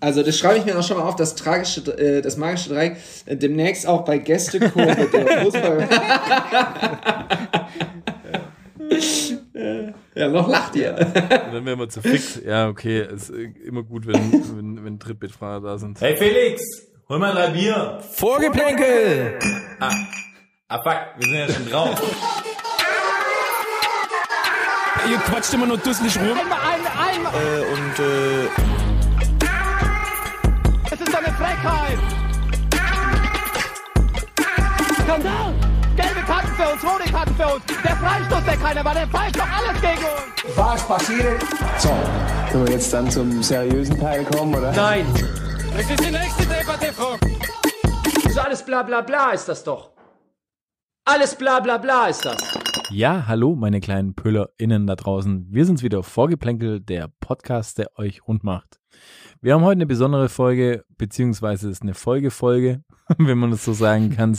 Also das schreibe ich mir auch schon mal auf, das tragische, äh, das magische Dreieck, äh, demnächst auch bei Gästekurve der Fußball. ja, noch lacht ihr. Und dann wären wir zu fix. Ja, okay, ist immer gut, wenn, wenn, wenn Trittbettfahrer da sind. Hey Felix, hol mal drei Bier. Vorgeplänkel! Ah, ah fuck, wir sind ja schon drauf. Ihr quatscht immer nur dusselig rum. Einmal, einmal, einmal. Äh, und äh, ist Frechheit. Skandal. Gelbe Karten für uns, rote Karten für uns. Der Freistoß, der keiner war, der pfeift doch alles gegen uns. Was passiert? So, können wir jetzt dann zum seriösen Teil kommen, oder? Nein. das ist die nächste Debatte, Frau. So alles bla bla bla ist das doch. Alles bla bla bla ist das. Ja, hallo, meine kleinen PöllerInnen da draußen. Wir sind's wieder, Vorgeplänkel, der Podcast, der euch rund macht. Wir haben heute eine besondere Folge, beziehungsweise ist eine Folgefolge, wenn man das so sagen kann.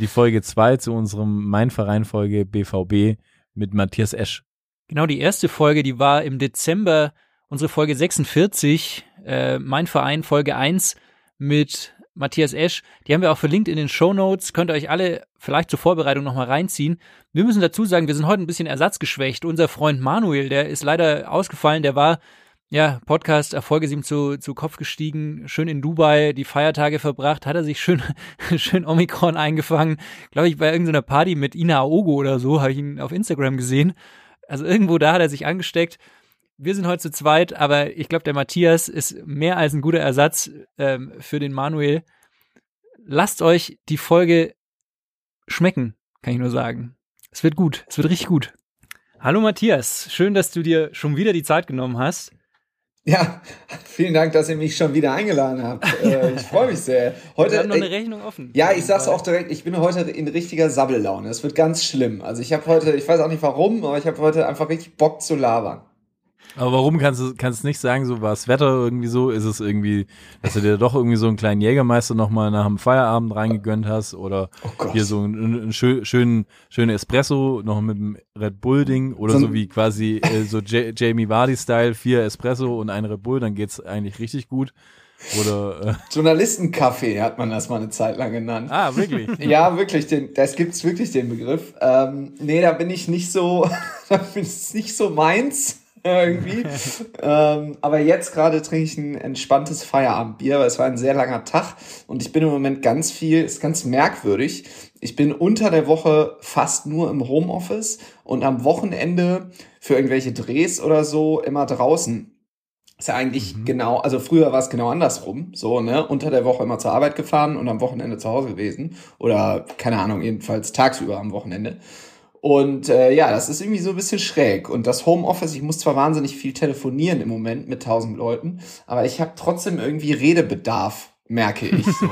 Die Folge 2 zu unserem Mein Verein Folge BVB mit Matthias Esch. Genau, die erste Folge, die war im Dezember, unsere Folge 46, äh, mein Verein, Folge 1 mit Matthias Esch. Die haben wir auch verlinkt in den Show Notes. Könnt ihr euch alle vielleicht zur Vorbereitung nochmal reinziehen. Wir müssen dazu sagen, wir sind heute ein bisschen ersatzgeschwächt. Unser Freund Manuel, der ist leider ausgefallen, der war ja, Podcast Erfolge ist ihm zu, zu Kopf gestiegen, schön in Dubai die Feiertage verbracht, hat er sich schön, schön Omikron eingefangen. Glaube ich, bei irgendeiner Party mit Ina Aogo oder so, habe ich ihn auf Instagram gesehen. Also irgendwo da hat er sich angesteckt. Wir sind heute zu zweit, aber ich glaube, der Matthias ist mehr als ein guter Ersatz ähm, für den Manuel. Lasst euch die Folge schmecken, kann ich nur sagen. Es wird gut, es wird richtig gut. Hallo Matthias, schön, dass du dir schon wieder die Zeit genommen hast. Ja, vielen Dank, dass ihr mich schon wieder eingeladen habt. Äh, ich freue mich sehr. Heute, Wir haben noch eine äh, Rechnung offen. ja, ich sag's auch direkt, ich bin heute in richtiger Sabbellaune. Es wird ganz schlimm. Also ich habe heute, ich weiß auch nicht warum, aber ich habe heute einfach richtig Bock zu labern. Aber warum kannst du kannst nicht sagen, so war das Wetter irgendwie so? Ist es irgendwie, dass du dir doch irgendwie so einen kleinen Jägermeister nochmal nach dem Feierabend reingegönnt hast? Oder Oh hier so einen, einen schön, schönen, schönen Espresso noch mit dem Red Bull-Ding oder So so, wie quasi äh, so J Jamie Vardy-Style, vier Espresso und ein Red Bull, dann geht's eigentlich richtig gut. Oder äh, Journalistenkaffee hat man das mal eine Zeit lang genannt. Ah, wirklich? Ja, wirklich, den, das gibt's wirklich den Begriff. Ähm, nee, da bin ich nicht so, da bin ich nicht so meins irgendwie. ähm, aber jetzt gerade trinke ich ein entspanntes Feierabendbier, weil es war ein sehr langer Tag und ich bin im Moment ganz viel, ist ganz merkwürdig. Ich bin unter der Woche fast nur im Homeoffice und am Wochenende für irgendwelche Drehs oder so immer draußen. Ist ja eigentlich genau, also früher war es genau andersrum, so, ne, unter der Woche immer zur Arbeit gefahren und am Wochenende zu Hause gewesen. Oder, keine Ahnung, jedenfalls tagsüber am Wochenende. Und äh, ja, das ist irgendwie so ein bisschen schräg. Und das Homeoffice, ich muss zwar wahnsinnig viel telefonieren im Moment mit tausend Leuten, aber ich habe trotzdem irgendwie Redebedarf, merke ich so.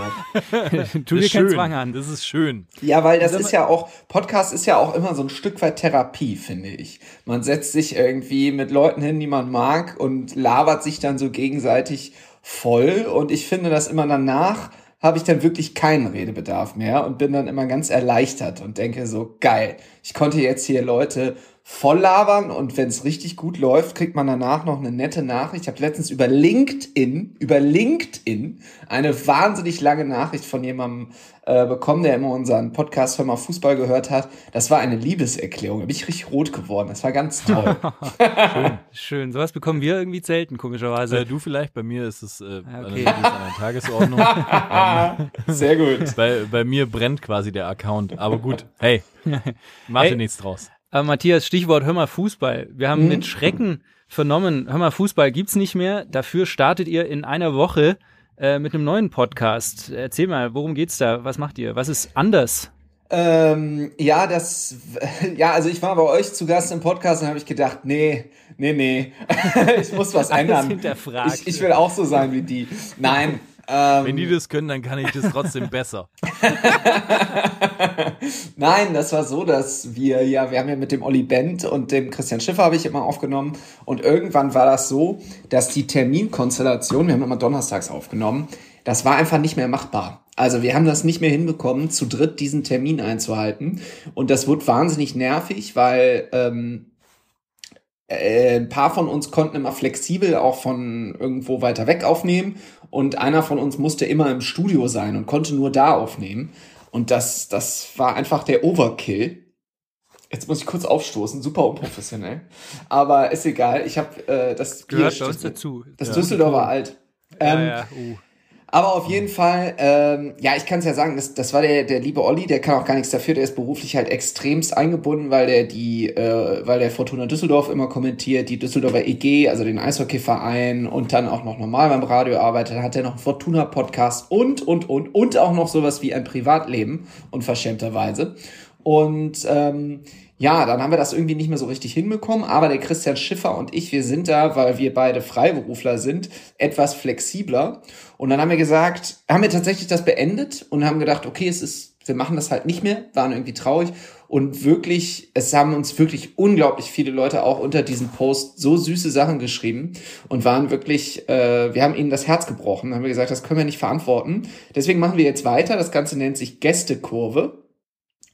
tu dir keinen. Zwang an. Das ist schön. Ja, weil das ist ja auch, Podcast ist ja auch immer so ein Stück weit Therapie, finde ich. Man setzt sich irgendwie mit Leuten hin, die man mag und labert sich dann so gegenseitig voll und ich finde, dass immer danach habe ich dann wirklich keinen Redebedarf mehr und bin dann immer ganz erleichtert und denke so, geil, ich konnte jetzt hier Leute voll labern und wenn es richtig gut läuft, kriegt man danach noch eine nette Nachricht. Ich habe letztens über LinkedIn, über LinkedIn eine wahnsinnig lange Nachricht von jemandem äh, bekommen, der immer unseren Podcast Hör mal Fußball gehört hat. Das war eine Liebeserklärung. Da bin ich richtig rot geworden. Das war ganz toll. Schön. Sowas bekommen wir irgendwie selten, komischerweise. Äh, du vielleicht, bei mir ist es äh, Ah, okay. allerdings an der Tagesordnung. Sehr gut. bei, bei mir brennt quasi der Account. Aber gut, hey, mach dir Hey. nichts draus. Aber Matthias, Stichwort Hör mal Fußball. Wir haben mit Schrecken vernommen, Hör mal Fußball gibt's nicht mehr. Dafür startet ihr in einer Woche äh, mit einem neuen Podcast. Erzähl mal, worum geht's da? Was macht ihr? Was ist anders? Ähm, ja, das, ja, also ich war bei euch zu Gast im Podcast und habe ich gedacht, nee, nee, nee, ich muss was ändern. hinterfragt. Ich, ich will auch so sein wie die. Nein. Ähm, Wenn die das können, dann kann ich das trotzdem besser. Nein, das war so, dass wir ja, wir haben ja mit dem Olli Bent und dem Christian Schiffer habe ich immer aufgenommen und irgendwann war das so, dass die Terminkonstellation, wir haben immer donnerstags aufgenommen, das war einfach nicht mehr machbar. Also wir haben das nicht mehr hinbekommen, zu dritt diesen Termin einzuhalten und das wurde wahnsinnig nervig, weil ähm, äh, ein paar von uns konnten immer flexibel auch von irgendwo weiter weg aufnehmen und einer von uns musste immer im Studio sein und konnte nur da aufnehmen. Und das, das war einfach der Overkill. Jetzt muss ich kurz aufstoßen, super unprofessionell. Aber ist egal, ich habe äh, das Bier Gehört bei uns steht- dazu. Das ja. Düsseldorfer alt. Ja, Ähm, ja. Uh. Aber auf jeden Fall, ähm, ja, ich kann es ja sagen, das, das war der, der liebe Olli, der kann auch gar nichts dafür, der ist beruflich halt extremst eingebunden, weil der die, äh, weil der Fortuna Düsseldorf immer kommentiert, die Düsseldorfer EG, also den Eishockeyverein und dann auch noch normal beim Radio arbeitet, hat er noch einen Fortuna-Podcast und, und, und, und auch noch sowas wie ein Privatleben, unverschämterweise. Und ähm, ja, dann haben wir das irgendwie nicht mehr so richtig hinbekommen, aber der Christian Schiffer und ich, wir sind da, weil wir beide Freiberufler sind, etwas flexibler. Und dann haben wir gesagt, haben wir tatsächlich das beendet und haben gedacht, okay, es ist, wir machen das halt nicht mehr, waren irgendwie traurig. Und wirklich, es haben uns wirklich unglaublich viele Leute auch unter diesem Post so süße Sachen geschrieben und waren wirklich, äh, wir haben ihnen das Herz gebrochen, haben wir gesagt, das können wir nicht verantworten. Deswegen machen wir jetzt weiter. Das Ganze nennt sich Gästekurve.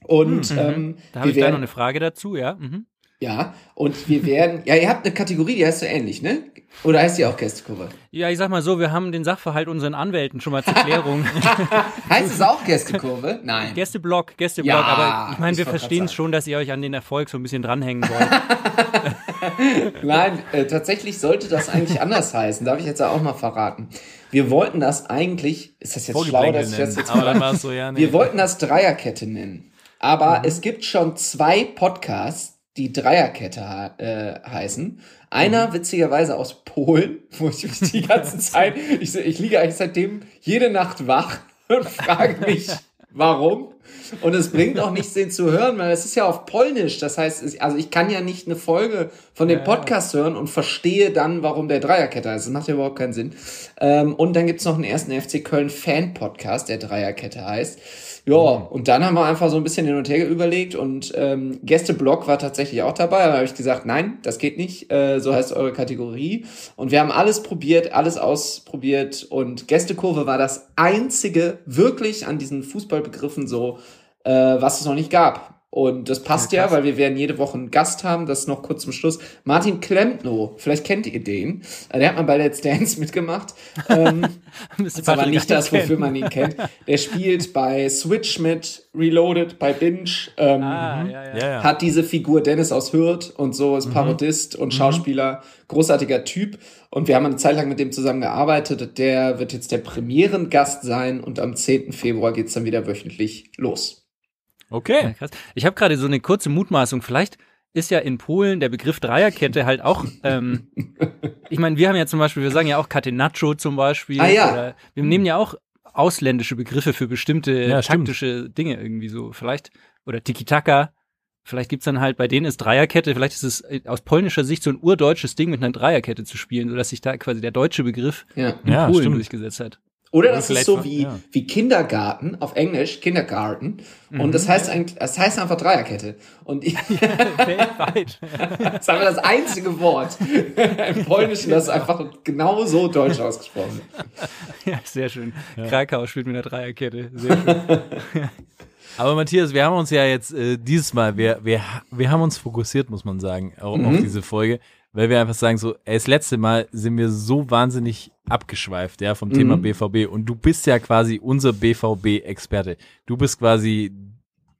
Und ähm, Da habe ich gleich werden- noch eine Frage dazu, ja. Mhm. ja, und wir werden, ja, ihr habt eine Kategorie, die heißt so ähnlich, ne? Oder heißt die auch Gästekurve? Ja, ich sag mal so, wir haben den Sachverhalt unseren Anwälten schon mal zur Klärung. Heißt es auch Gästekurve? Nein. Gästeblock, Gästeblock, Ja, aber ich meine, wir verstehen sagen. schon, dass ihr euch an den Erfolg so ein bisschen dranhängen wollt. Nein, äh, tatsächlich sollte das eigentlich anders heißen. Darf ich jetzt auch mal verraten? Wir wollten das eigentlich, ist das jetzt schlau, dass ich das jetzt aber dann mal, es so, ja, nee. wir wollten das Dreierkette nennen. Aber es gibt schon zwei Podcasts, die Dreierkette äh, heißen. Einer witzigerweise aus Polen, wo ich mich die ganze Zeit, ich, ich liege eigentlich seitdem jede Nacht wach und frage mich, warum. Und es bringt auch nichts, den zu hören, weil es ist ja auf Polnisch. Das heißt, also ich kann ja nicht eine Folge von dem Podcast hören und verstehe dann, warum der Dreierkette heißt. Das macht ja überhaupt keinen Sinn. Ähm, und dann gibt's noch einen ersten FC Köln Fan-Podcast, der Dreierkette heißt. Ja, und dann haben wir einfach so ein bisschen hin und her überlegt und ähm, Gästeblog war tatsächlich auch dabei. Da habe ich gesagt, nein, das geht nicht. Äh, so heißt eure Kategorie. Und wir haben alles probiert, alles ausprobiert und Gästekurve war das einzige wirklich an diesen Fußballbegriffen so, äh, was es noch nicht gab. Und das passt ja, weil wir werden jede Woche einen Gast haben. Das noch kurz zum Schluss. Martin Klempno, vielleicht kennt ihr den. Äh, Der hat mal bei Let's Dance mitgemacht. Ähm, Müsste ist aber nicht das, kennen. wofür man ihn kennt. Der spielt bei Switch mit, Reloaded, bei Binge. Ähm, Ah, ja, ja. ja, ja. hat diese Figur Dennis aus Hürth und so, ist Parodist und Schauspieler, großartiger Typ. Und wir haben eine Zeit lang mit dem zusammengearbeitet. Der wird jetzt der Premierengast sein und am 10. Februar geht's dann wieder wöchentlich los. Okay. Ja, krass. Ich habe gerade so eine kurze Mutmaßung. Vielleicht ist ja in Polen der Begriff Dreierkette halt auch. Ähm, ich meine, wir haben ja zum Beispiel, wir sagen ja auch Catenaccio zum Beispiel. Ah, ja. Oder wir nehmen ja auch ausländische Begriffe für bestimmte Ja, stimmt. taktische Dinge irgendwie so. Vielleicht, oder Tiki-Taka. Vielleicht gibt's dann halt, bei denen ist Dreierkette, vielleicht ist es äh, aus polnischer Sicht so ein urdeutsches Ding mit einer Dreierkette zu spielen, sodass sich da quasi der deutsche Begriff Ja. in Ja, Polen stimmt. durchgesetzt hat. Oder Oder das ist so wie, ja. wie Kindergarten auf Englisch, Kindergarten. Und Mhm. das heißt eigentlich, das heißt einfach Dreierkette. Und ich, Weltweit. das ist einfach das einzige Wort im Polnischen, das einfach genau so deutsch ausgesprochen wird. ja, sehr schön. Krakau spielt mit einer Dreierkette. Sehr schön. Aber Matthias, wir haben uns ja jetzt äh, dieses Mal, wir, wir, wir haben uns fokussiert, muss man sagen, auch Mhm. auf diese Folge, weil wir einfach sagen, so, ey, das letzte Mal sind wir so wahnsinnig abgeschweift, ja, vom Thema Mhm. BVB. Und du bist ja quasi unser BVB-Experte. Du bist quasi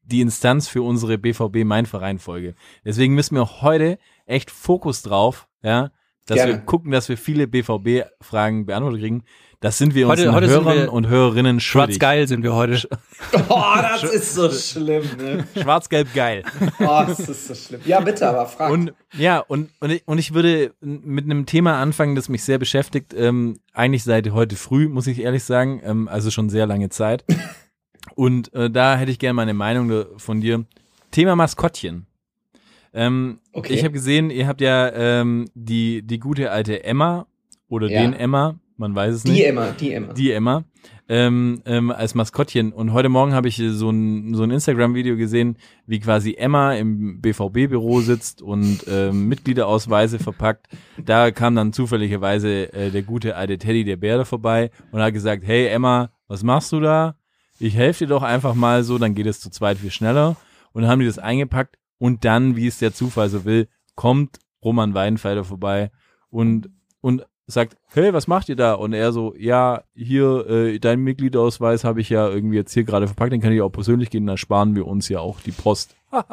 die Instanz für unsere BVB Mein Verein Folge. Deswegen müssen wir heute echt Fokus drauf, ja, dass Gerne. wir gucken, dass wir viele BVB-Fragen beantwortet kriegen. Das sind wir Heute- unseren heute sind Hörern wir und Hörerinnen schuldig. Schwarz-geil sind wir heute. Oh, das ist so schlimm, ne? Schwarz-Gelb geil. Oh, das ist so schlimm. Ja, bitte, aber frag. Und ja, und, und, ich, und ich würde mit einem Thema anfangen, das mich sehr beschäftigt. Ähm, eigentlich seit heute früh, muss ich ehrlich sagen. Ähm, also schon sehr lange Zeit. Und äh, da hätte ich gerne meine Meinung da- von dir. Thema Maskottchen. Ähm, Okay. Ich habe gesehen, ihr habt ja ähm, die, die gute alte Emma oder Ja. den Emma, man weiß es nicht die immer, die immer. die Emma ähm, ähm, als Maskottchen. Und heute Morgen habe ich äh, so ein, so ein Instagram-Video gesehen, wie quasi Emma im BVB-Büro sitzt und ähm, Mitgliederausweise verpackt. Da kam dann zufälligerweise äh, der gute alte Teddy, der Bär, da vorbei und hat gesagt, hey Emma, was machst du da? Ich helfe dir doch einfach mal so, dann geht es zu zweit viel schneller. Und dann haben die das eingepackt und dann, wie es der Zufall so will, kommt Roman Weidenfelder vorbei und, und sagt, hey, was macht ihr da? Und er so, ja, hier, äh, dein Mitgliedausweis habe ich ja irgendwie jetzt hier gerade verpackt, den kann ich auch persönlich gehen, dann sparen wir uns ja auch die Post.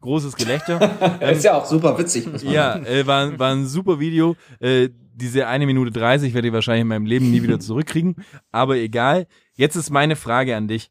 Großes Gelächter. Das ist ja auch super witzig. Muss man Ja, äh, war, war ein super Video. Äh, diese eine Minute 30 werde ich wahrscheinlich in meinem Leben nie wieder zurückkriegen. Aber egal. Jetzt ist meine Frage an dich.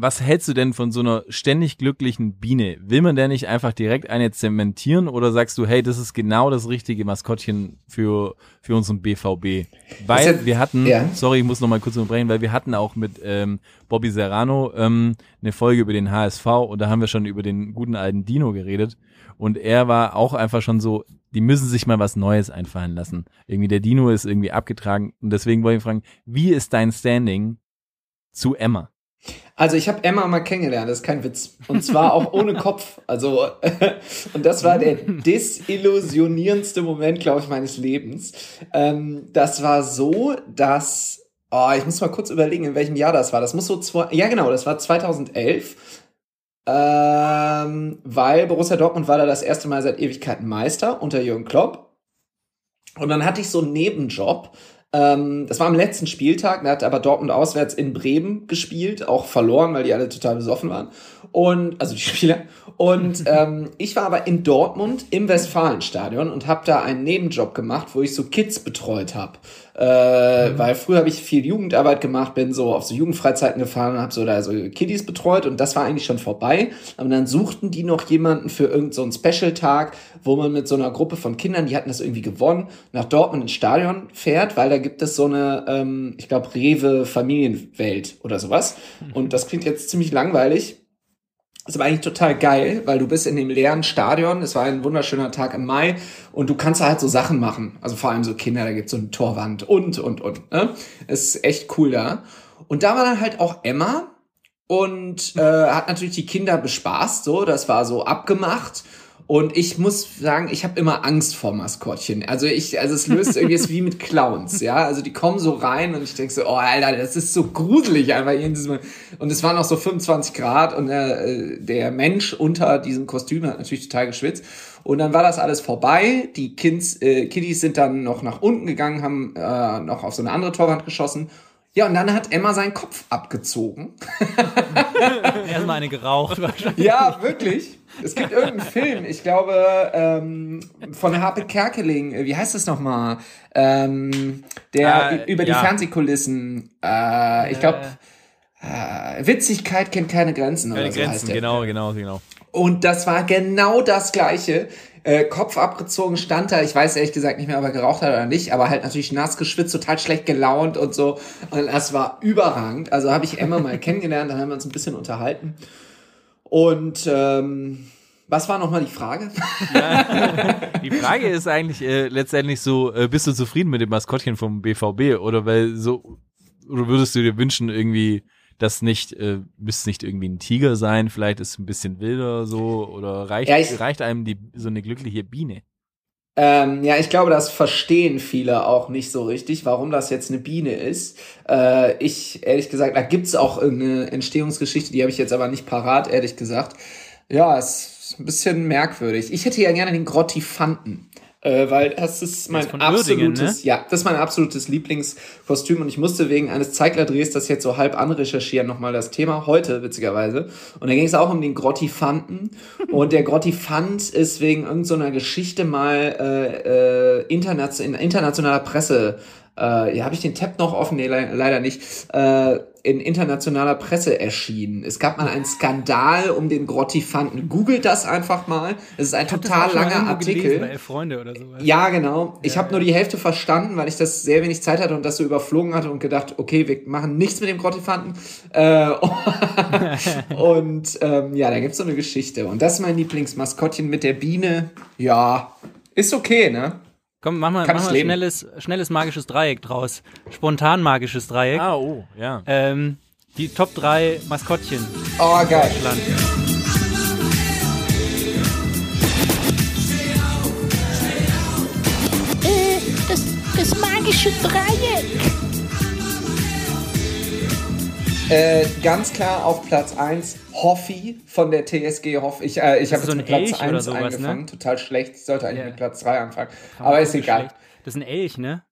Was hältst du denn von so einer ständig glücklichen Biene? Will man denn nicht einfach direkt eine zementieren oder sagst du, hey, das ist genau das richtige Maskottchen für, für unseren BVB? Weil ja- wir hatten, ja. sorry, ich muss noch mal kurz unterbrechen, weil wir hatten auch mit ähm, Bobby Serrano ähm, eine Folge über den HSV und da haben wir schon über den guten alten Dino geredet und er war auch einfach schon so, die müssen sich mal was Neues einfallen lassen. Irgendwie der Dino ist irgendwie abgetragen und deswegen wollte ich fragen, wie ist dein Standing zu Emma? Also ich habe Emma mal kennengelernt, das ist kein Witz. Und zwar auch ohne Kopf. Also und das war der desillusionierendste Moment, glaube ich, meines Lebens. Ähm, das war so, dass oh, ich muss mal kurz überlegen, in welchem Jahr das war. Das muss so zwei, ja genau, das war 2011. Ähm, weil Borussia Dortmund war da das erste Mal seit Ewigkeiten Meister unter Jürgen Klopp. Und dann hatte ich so einen Nebenjob. Ähm, das war am letzten Spieltag, da hat aber Dortmund auswärts in Bremen gespielt, auch verloren, weil die alle total besoffen waren. Und, also die Spieler. Und ähm, ich war aber in Dortmund im Westfalenstadion und habe da einen Nebenjob gemacht, wo ich so Kids betreut habe. Äh, Weil früher habe ich viel Jugendarbeit gemacht, bin so auf so Jugendfreizeiten gefahren und habe so da so Kiddies betreut und das war eigentlich schon vorbei. Aber dann suchten die noch jemanden für irgendeinen so Special-Tag, wo man mit so einer Gruppe von Kindern, die hatten das irgendwie gewonnen, nach Dortmund ins Stadion fährt, weil da gibt es so eine, ähm, ich glaube, Rewe Familienwelt oder sowas. Und das klingt jetzt ziemlich langweilig. Ist aber eigentlich total geil, weil du bist in dem leeren Stadion. Es war ein wunderschöner Tag im Mai und du kannst halt so Sachen machen. Also vor allem so Kinder, da gibt's so eine Torwand und, und, und. Ne? Ist echt cool da. Und da war dann halt auch Emma und äh, hat natürlich die Kinder bespaßt. So, das war so abgemacht. Und ich muss sagen, ich habe immer Angst vor Maskottchen. Also ich, also es löst irgendwie ist wie mit Clowns, ja. Also die kommen so rein und ich denk so, oh Alter, das ist so gruselig einfach hier in diesem. Und es waren noch so 25 Grad und äh, der Mensch unter diesem Kostüm hat natürlich total geschwitzt. Und dann war das alles vorbei. Die Kids, äh, Kiddies sind dann noch nach unten gegangen, haben äh, noch auf so eine andere Torwand geschossen. Ja, und dann hat Emma seinen Kopf abgezogen. Erstmal eine geraucht. wahrscheinlich. Ja, wirklich. Es gibt irgendeinen Film, ich glaube, ähm, von Harpe Kerkeling, äh, wie heißt das nochmal? Ähm, der Äh, über die ja. Fernsehkulissen, äh, ich glaube, äh, Witzigkeit kennt keine Grenzen Keine so Grenzen, der. genau, genau, genau. Und das war genau das Gleiche. Äh, Kopf abgezogen stand da, ich weiß ehrlich gesagt nicht mehr, ob er geraucht hat oder nicht, aber halt natürlich nass geschwitzt, total schlecht gelaunt und so. Und das war überragend. Also habe ich Emma mal kennengelernt, dann haben wir uns ein bisschen unterhalten. Und ähm, was war nochmal die Frage? Die Frage ist eigentlich äh, letztendlich so, äh, bist du zufrieden mit dem Maskottchen vom BVB oder weil so, oder würdest du dir wünschen irgendwie, dass nicht, äh, müsste nicht irgendwie ein Tiger sein, vielleicht ist es ein bisschen wilder so oder reicht, Ja, ich- reicht einem die, so eine glückliche Biene? Ähm, ja, ich glaube, das verstehen viele auch nicht so richtig, warum das jetzt eine Biene ist. Äh, ich, ehrlich gesagt, da gibt's auch irgendeine Entstehungsgeschichte, die habe ich jetzt aber nicht parat, ehrlich gesagt. Ja, es ist ein bisschen merkwürdig. Ich hätte ja gerne den Grottifanten. Äh, weil das ist mein Uerdingen, absolutes, ja, das ist mein absolutes Lieblingskostüm und ich musste wegen eines Zeigler-Drehs das jetzt so halb anrecherchieren, nochmal das Thema, heute witzigerweise. Und da ging es auch um den Grottifanten und der Grottifant ist wegen irgendeiner Geschichte mal äh, äh, internation in internationaler Presse, äh, ja, habe ich den Tab noch offen? Nee, le leider nicht. Äh, in internationaler Presse erschienen. Es gab mal einen Skandal um den Grottifanten. Googelt das einfach mal. Es ist ein total ich mal langer irgendwo gelesen Artikel. Bei Elf Freunde oder sowas. Ja, genau. Ich habe nur die Hälfte verstanden, weil ich das sehr wenig Zeit hatte und das so überflogen hatte und gedacht, okay, wir machen nichts mit dem Grottifanten. Äh, und ähm, ja, da gibt's so eine Geschichte. Und das ist mein Lieblingsmaskottchen mit der Biene. Ja, ist okay, ne? Komm, mach mal, Kann mach mal leben. schnelles, schnelles magisches Dreieck draus. Spontan magisches Dreieck. Ah, oh, ja. Ähm, die Top 3 Maskottchen Oh, geil. Land. Äh, das, das magische Dreieck. Äh, ganz klar auf Platz 1 Hoffi von der TSG Hoff. Ich, äh, ich habe so jetzt mit Platz Elch oder 1 sowas, angefangen. ne? Total schlecht. Ich sollte eigentlich Ja. mit Platz 3 anfangen. Aber ist egal. Das ist ein Elch, ne?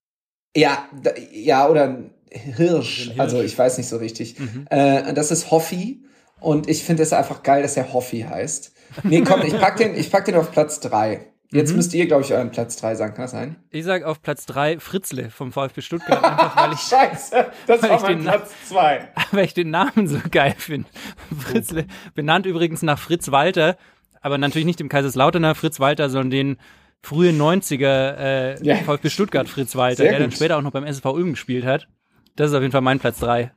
Ja, da, ja, oder ein Hirsch, Hirsch. also ich weiß nicht so richtig. Mhm. Äh, das ist Hoffi und ich finde es einfach geil, dass er Hoffi heißt. Nee, komm, ich pack den, ich pack den auf Platz drei. Jetzt Mhm. müsst ihr, glaube ich, euren Platz drei sagen. Kann das sein? Ich sag auf Platz drei Fritzle vom VfB Stuttgart, einfach weil ich, Scheiße, das Weil war ich mein den- Platz zwei. weil ich den Namen so geil finde. Fritzle, benannt übrigens nach Fritz Walter, aber natürlich nicht dem Kaiserslauterner Fritz Walter, sondern den frühen 90er äh, Ja. VfB Stuttgart Fritz Walter, Sehr der dann gut. später auch noch beim SSV Ulm gespielt hat. Das ist auf jeden Fall mein Platz drei.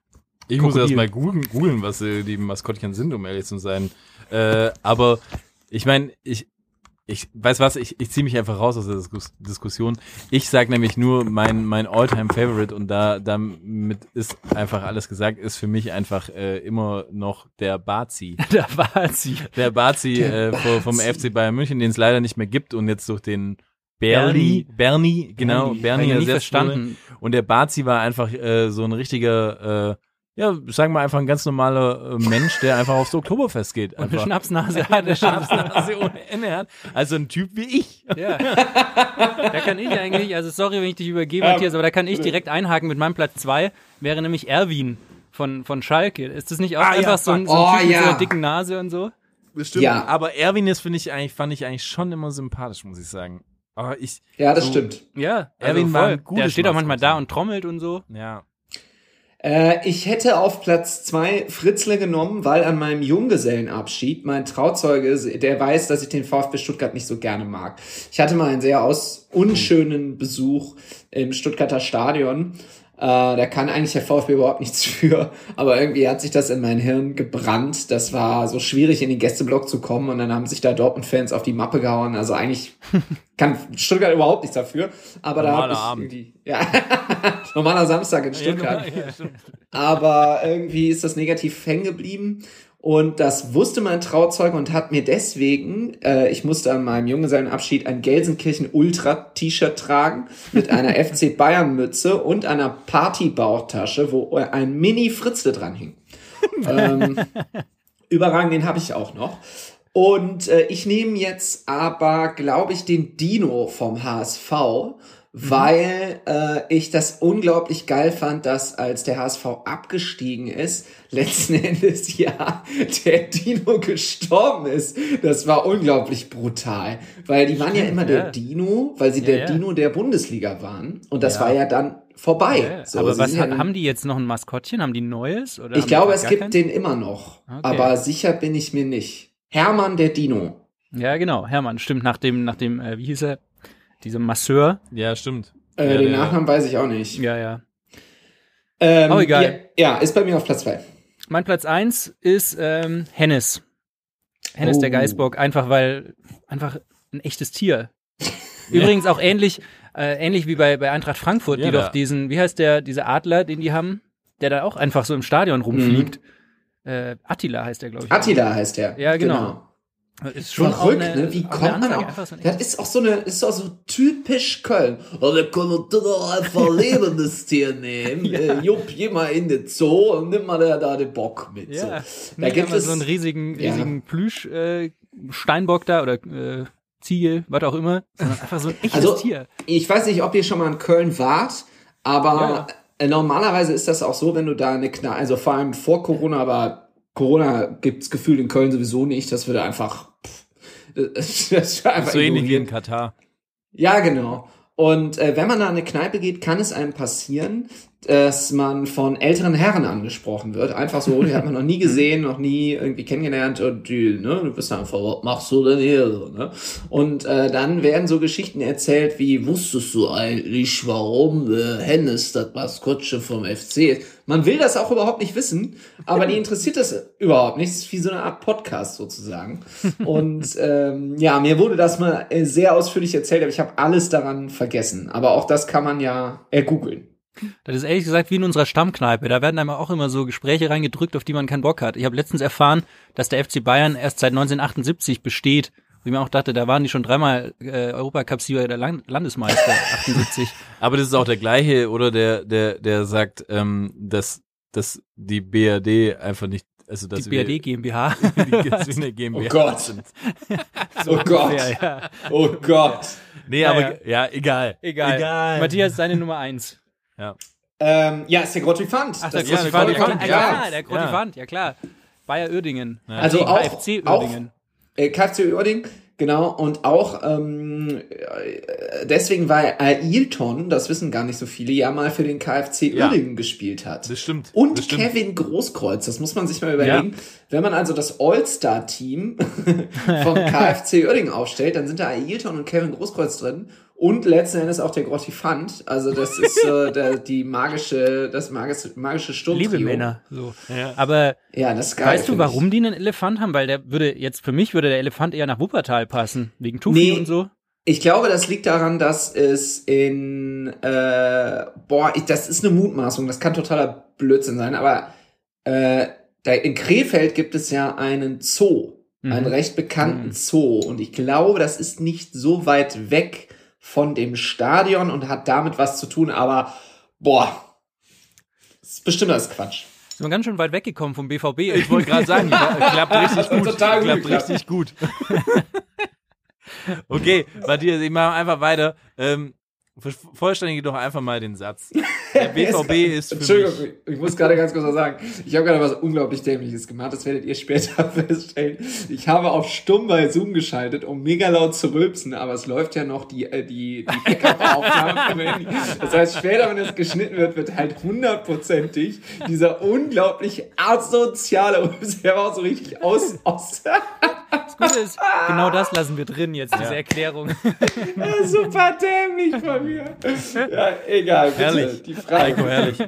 Ich muss Krokodil. erst mal googeln, googeln, was äh, die Maskottchen sind, um ehrlich zu sein. Äh, aber ich meine, ich, ich weiß was, ich, ich ziehe mich einfach raus aus der Diskus Diskussion. Ich sag nämlich nur mein, mein Alltime favorite und da damit ist einfach alles gesagt, ist für mich einfach äh, immer noch der Bazi. War sie. Der Bazi äh, vom, vom FC Bayern München, den es leider nicht mehr gibt und jetzt durch den Bernie, Bernie, genau, Bernie. Bernie ersetzt verstanden. Und der Bazi war einfach äh, so ein richtiger, äh, ja, sagen wir einfach ein ganz normaler äh, Mensch, der einfach aufs Oktoberfest geht. Und eine. Schnapsnase hat. eine Schnapsnase ohne Ende hat. Also ein Typ wie ich. Ja. Da kann ich eigentlich, also sorry, wenn ich dich übergehe, Matthias, aber da kann ich direkt einhaken mit meinem Platz zwei wäre nämlich Erwin von, von Schalke. Ist das nicht auch Ah, ja, einfach so ein, so ein fuck. Typ Oh, mit so ja. einer dicken Nase und so? Bestimmt. Ja. Aber Erwin ist, finde ich eigentlich, fand ich eigentlich schon immer sympathisch, muss ich sagen. Aber ich, Ja, das So. stimmt. Ja, Also Erwin voll war Der gutes steht auch manchmal da und trommelt und so. ja. Äh, ich hätte auf Platz zwei Fritzle genommen, weil an meinem Junggesellenabschied mein Trauzeuge, der weiß, dass ich den VfB Stuttgart nicht so gerne mag. Ich hatte mal einen sehr aus unschönen Besuch im Stuttgarter Stadion. Äh, da kann eigentlich der VfB überhaupt nichts für, aber irgendwie hat sich das in mein Hirn gebrannt. Das war so schwierig, in den Gästeblock zu kommen und dann haben sich da Dortmund-Fans auf die Mappe gehauen. Also eigentlich kann Stuttgart überhaupt nichts dafür. Aber da Normaler habe ich irgendwie, ja, normaler Samstag in Stuttgart. Aber irgendwie ist das negativ hängen geblieben. Und das wusste mein Trauzeuge und hat mir deswegen, äh, ich musste an meinem Junggesellenabschied ein Gelsenkirchen Ultra T-Shirt tragen mit einer FC Bayern Mütze und einer Partybauchtasche, wo ein Mini Fritzle dran hing. ähm, überragend, den habe ich auch noch. Und äh, ich nehme jetzt aber, glaube ich, den Dino vom HSV, weil äh, ich das unglaublich geil fand, dass als der HSV abgestiegen ist, letzten Endes ja der Dino gestorben ist. Das war unglaublich brutal, weil die waren ja immer der ja. Dino, weil sie Ja, der ja. Dino der Bundesliga waren. Und das war ja dann vorbei. So, aber was sind ja ha- dann- haben die jetzt noch ein Maskottchen? Haben die ein neues? Oder ich haben glaube, es gibt keins? den immer noch, Okay. aber sicher bin ich mir nicht. Hermann der Dino. Ja, genau. Hermann, stimmt. Nach dem, nach dem, äh, wie hieß er? Diesem Masseur. Ja, stimmt. Äh, Ja, den der- Nachnamen weiß ich auch nicht. Ja, ja. Ähm, Aber egal. Ja, ja, ist bei mir auf Platz zwei. Mein Platz eins ist ähm, Hennes. Hennes der Oh. Geißbock, einfach weil, einfach ein echtes Tier. Übrigens auch ähnlich, äh, ähnlich wie bei, bei Eintracht Frankfurt, Ja, die da- doch diesen, wie heißt der, dieser Adler, den die haben, der da auch einfach so im Stadion rumfliegt. Äh, Attila heißt der, glaube ich. Attila heißt der. Ja, genau. Ist schon Verrückt, eine, ne? Wie kommt man auch? so Das ist auch so eine, ist auch so typisch Köln. Oh, wir können doch einfach lebendes Tier nehmen. Äh, Jupp, geh mal in den Zoo und nimm mal da, da den Bock mit. Ja, so. Da nicht gibt es so einen riesigen, Ja. riesigen Plüsch äh, Steinbock da oder äh, Ziegel, was auch immer, sondern einfach so ein echtes Also, Tier. Ich weiß nicht, ob ihr schon mal in Köln wart, aber äh, normalerweise ist das auch so, wenn du da eine Kneipe, also vor allem vor Corona, aber Corona gibt's gefühlt in Köln sowieso nicht, das würde einfach, pff, das wird einfach So ähnlich wie in. Katar. Ja, genau. Und äh, wenn man da in eine Kneipe geht, kann es einem passieren, dass man von älteren Herren angesprochen wird. Einfach so, die hat man noch nie gesehen, noch nie irgendwie kennengelernt und die, ne, du bist einfach, was machst du denn hier? So, ne? Und äh, dann werden so Geschichten erzählt, wie wusstest du eigentlich, warum äh, Hennes das Maskottchen vom FC ist? Man will das auch überhaupt nicht wissen, aber die interessiert das überhaupt nicht. Es ist wie so eine Art Podcast sozusagen. Und ähm, ja, mir wurde das mal äh, sehr ausführlich erzählt, aber ich habe alles daran vergessen. Aber auch das kann man ja ergoogeln. Das ist ehrlich gesagt wie in unserer Stammkneipe. Da werden einem auch immer so Gespräche reingedrückt, auf die man keinen Bock hat. Ich habe letztens erfahren, dass der FC Bayern erst seit 1978 besteht. Wo ich mir auch dachte, da waren die schon dreimal äh, Europacup-Sieger der Land Landesmeister, 78. Aber das ist auch der gleiche, oder der, der, der sagt, ähm, dass, dass die BRD einfach nicht, also dass Die wir BRD GmbH. die GmbH Oh Gott. sind. oh Gott. Ja, ja. Oh Gott. Nee, Ja, aber ja, egal. Egal. Egal. Matthias, seine Nummer eins. Ähm, ja, ist der Grottifant. Ach, der Grottifant, ja, klar. ja, der Grottifant, ja klar. Bayer Uerdingen. Also Nee, auch- KFC auch- Uerdingen. Äh, KFC Uerdingen, genau. Und auch ähm, äh, deswegen, weil Ailton, das wissen gar nicht so viele, ja mal für den KFC Ja. Uerdingen gespielt hat. Das stimmt. Und das stimmt. Kevin Großkreuz, das muss man sich mal überlegen. Wenn man also das All-Star-Team vom KFC Uerdingen aufstellt, dann sind da Ailton und Kevin Großkreuz drin. Und letzten Endes auch der Grottifant. Also das ist äh, der, die magische, das magische, magische Sturmtrio. Liebe Männer. So. Ja. Aber Ja, das ist geil. weißt du, finde ich. warum die einen Elefant haben? Weil der würde, jetzt für mich würde der Elefant eher nach Wuppertal passen. Wegen Tufi Nee. und so. Ich glaube, das liegt daran, dass es in, äh, boah, ich, das ist eine Mutmaßung, das kann totaler Blödsinn sein, aber äh, da in Krefeld gibt es ja einen Zoo, Mhm. einen recht bekannten Mhm. Zoo und ich glaube, das ist nicht so weit weg von dem Stadion und hat damit was zu tun, aber boah, das ist bestimmt alles Quatsch. Sind wir ganz schön weit weggekommen vom BVB. Ich wollte gerade sagen, klappt richtig gut. total klappt richtig gut. okay, Matthias, ich mache einfach weiter. Ähm, vollständige doch einfach mal den Satz. Der BVB ist für Entschuldigung, mich. ich muss gerade ganz kurz was sagen. Ich habe gerade was unglaublich Dämliches gemacht, das werdet ihr später feststellen. Ich habe auf Stumm bei Zoom geschaltet, um mega laut zu rülpsen, aber es läuft ja noch die, äh, die, die Backup-Aufnahme. Das heißt, später, wenn es geschnitten wird, wird halt hundertprozentig dieser unglaublich asoziale der war auch so richtig aus, aus, Gute ist, genau das lassen wir drin jetzt, diese Erklärung. super dämlich von mir. Ja, egal, bitte. Herrlich. Die Frage. Heiko, herrlich.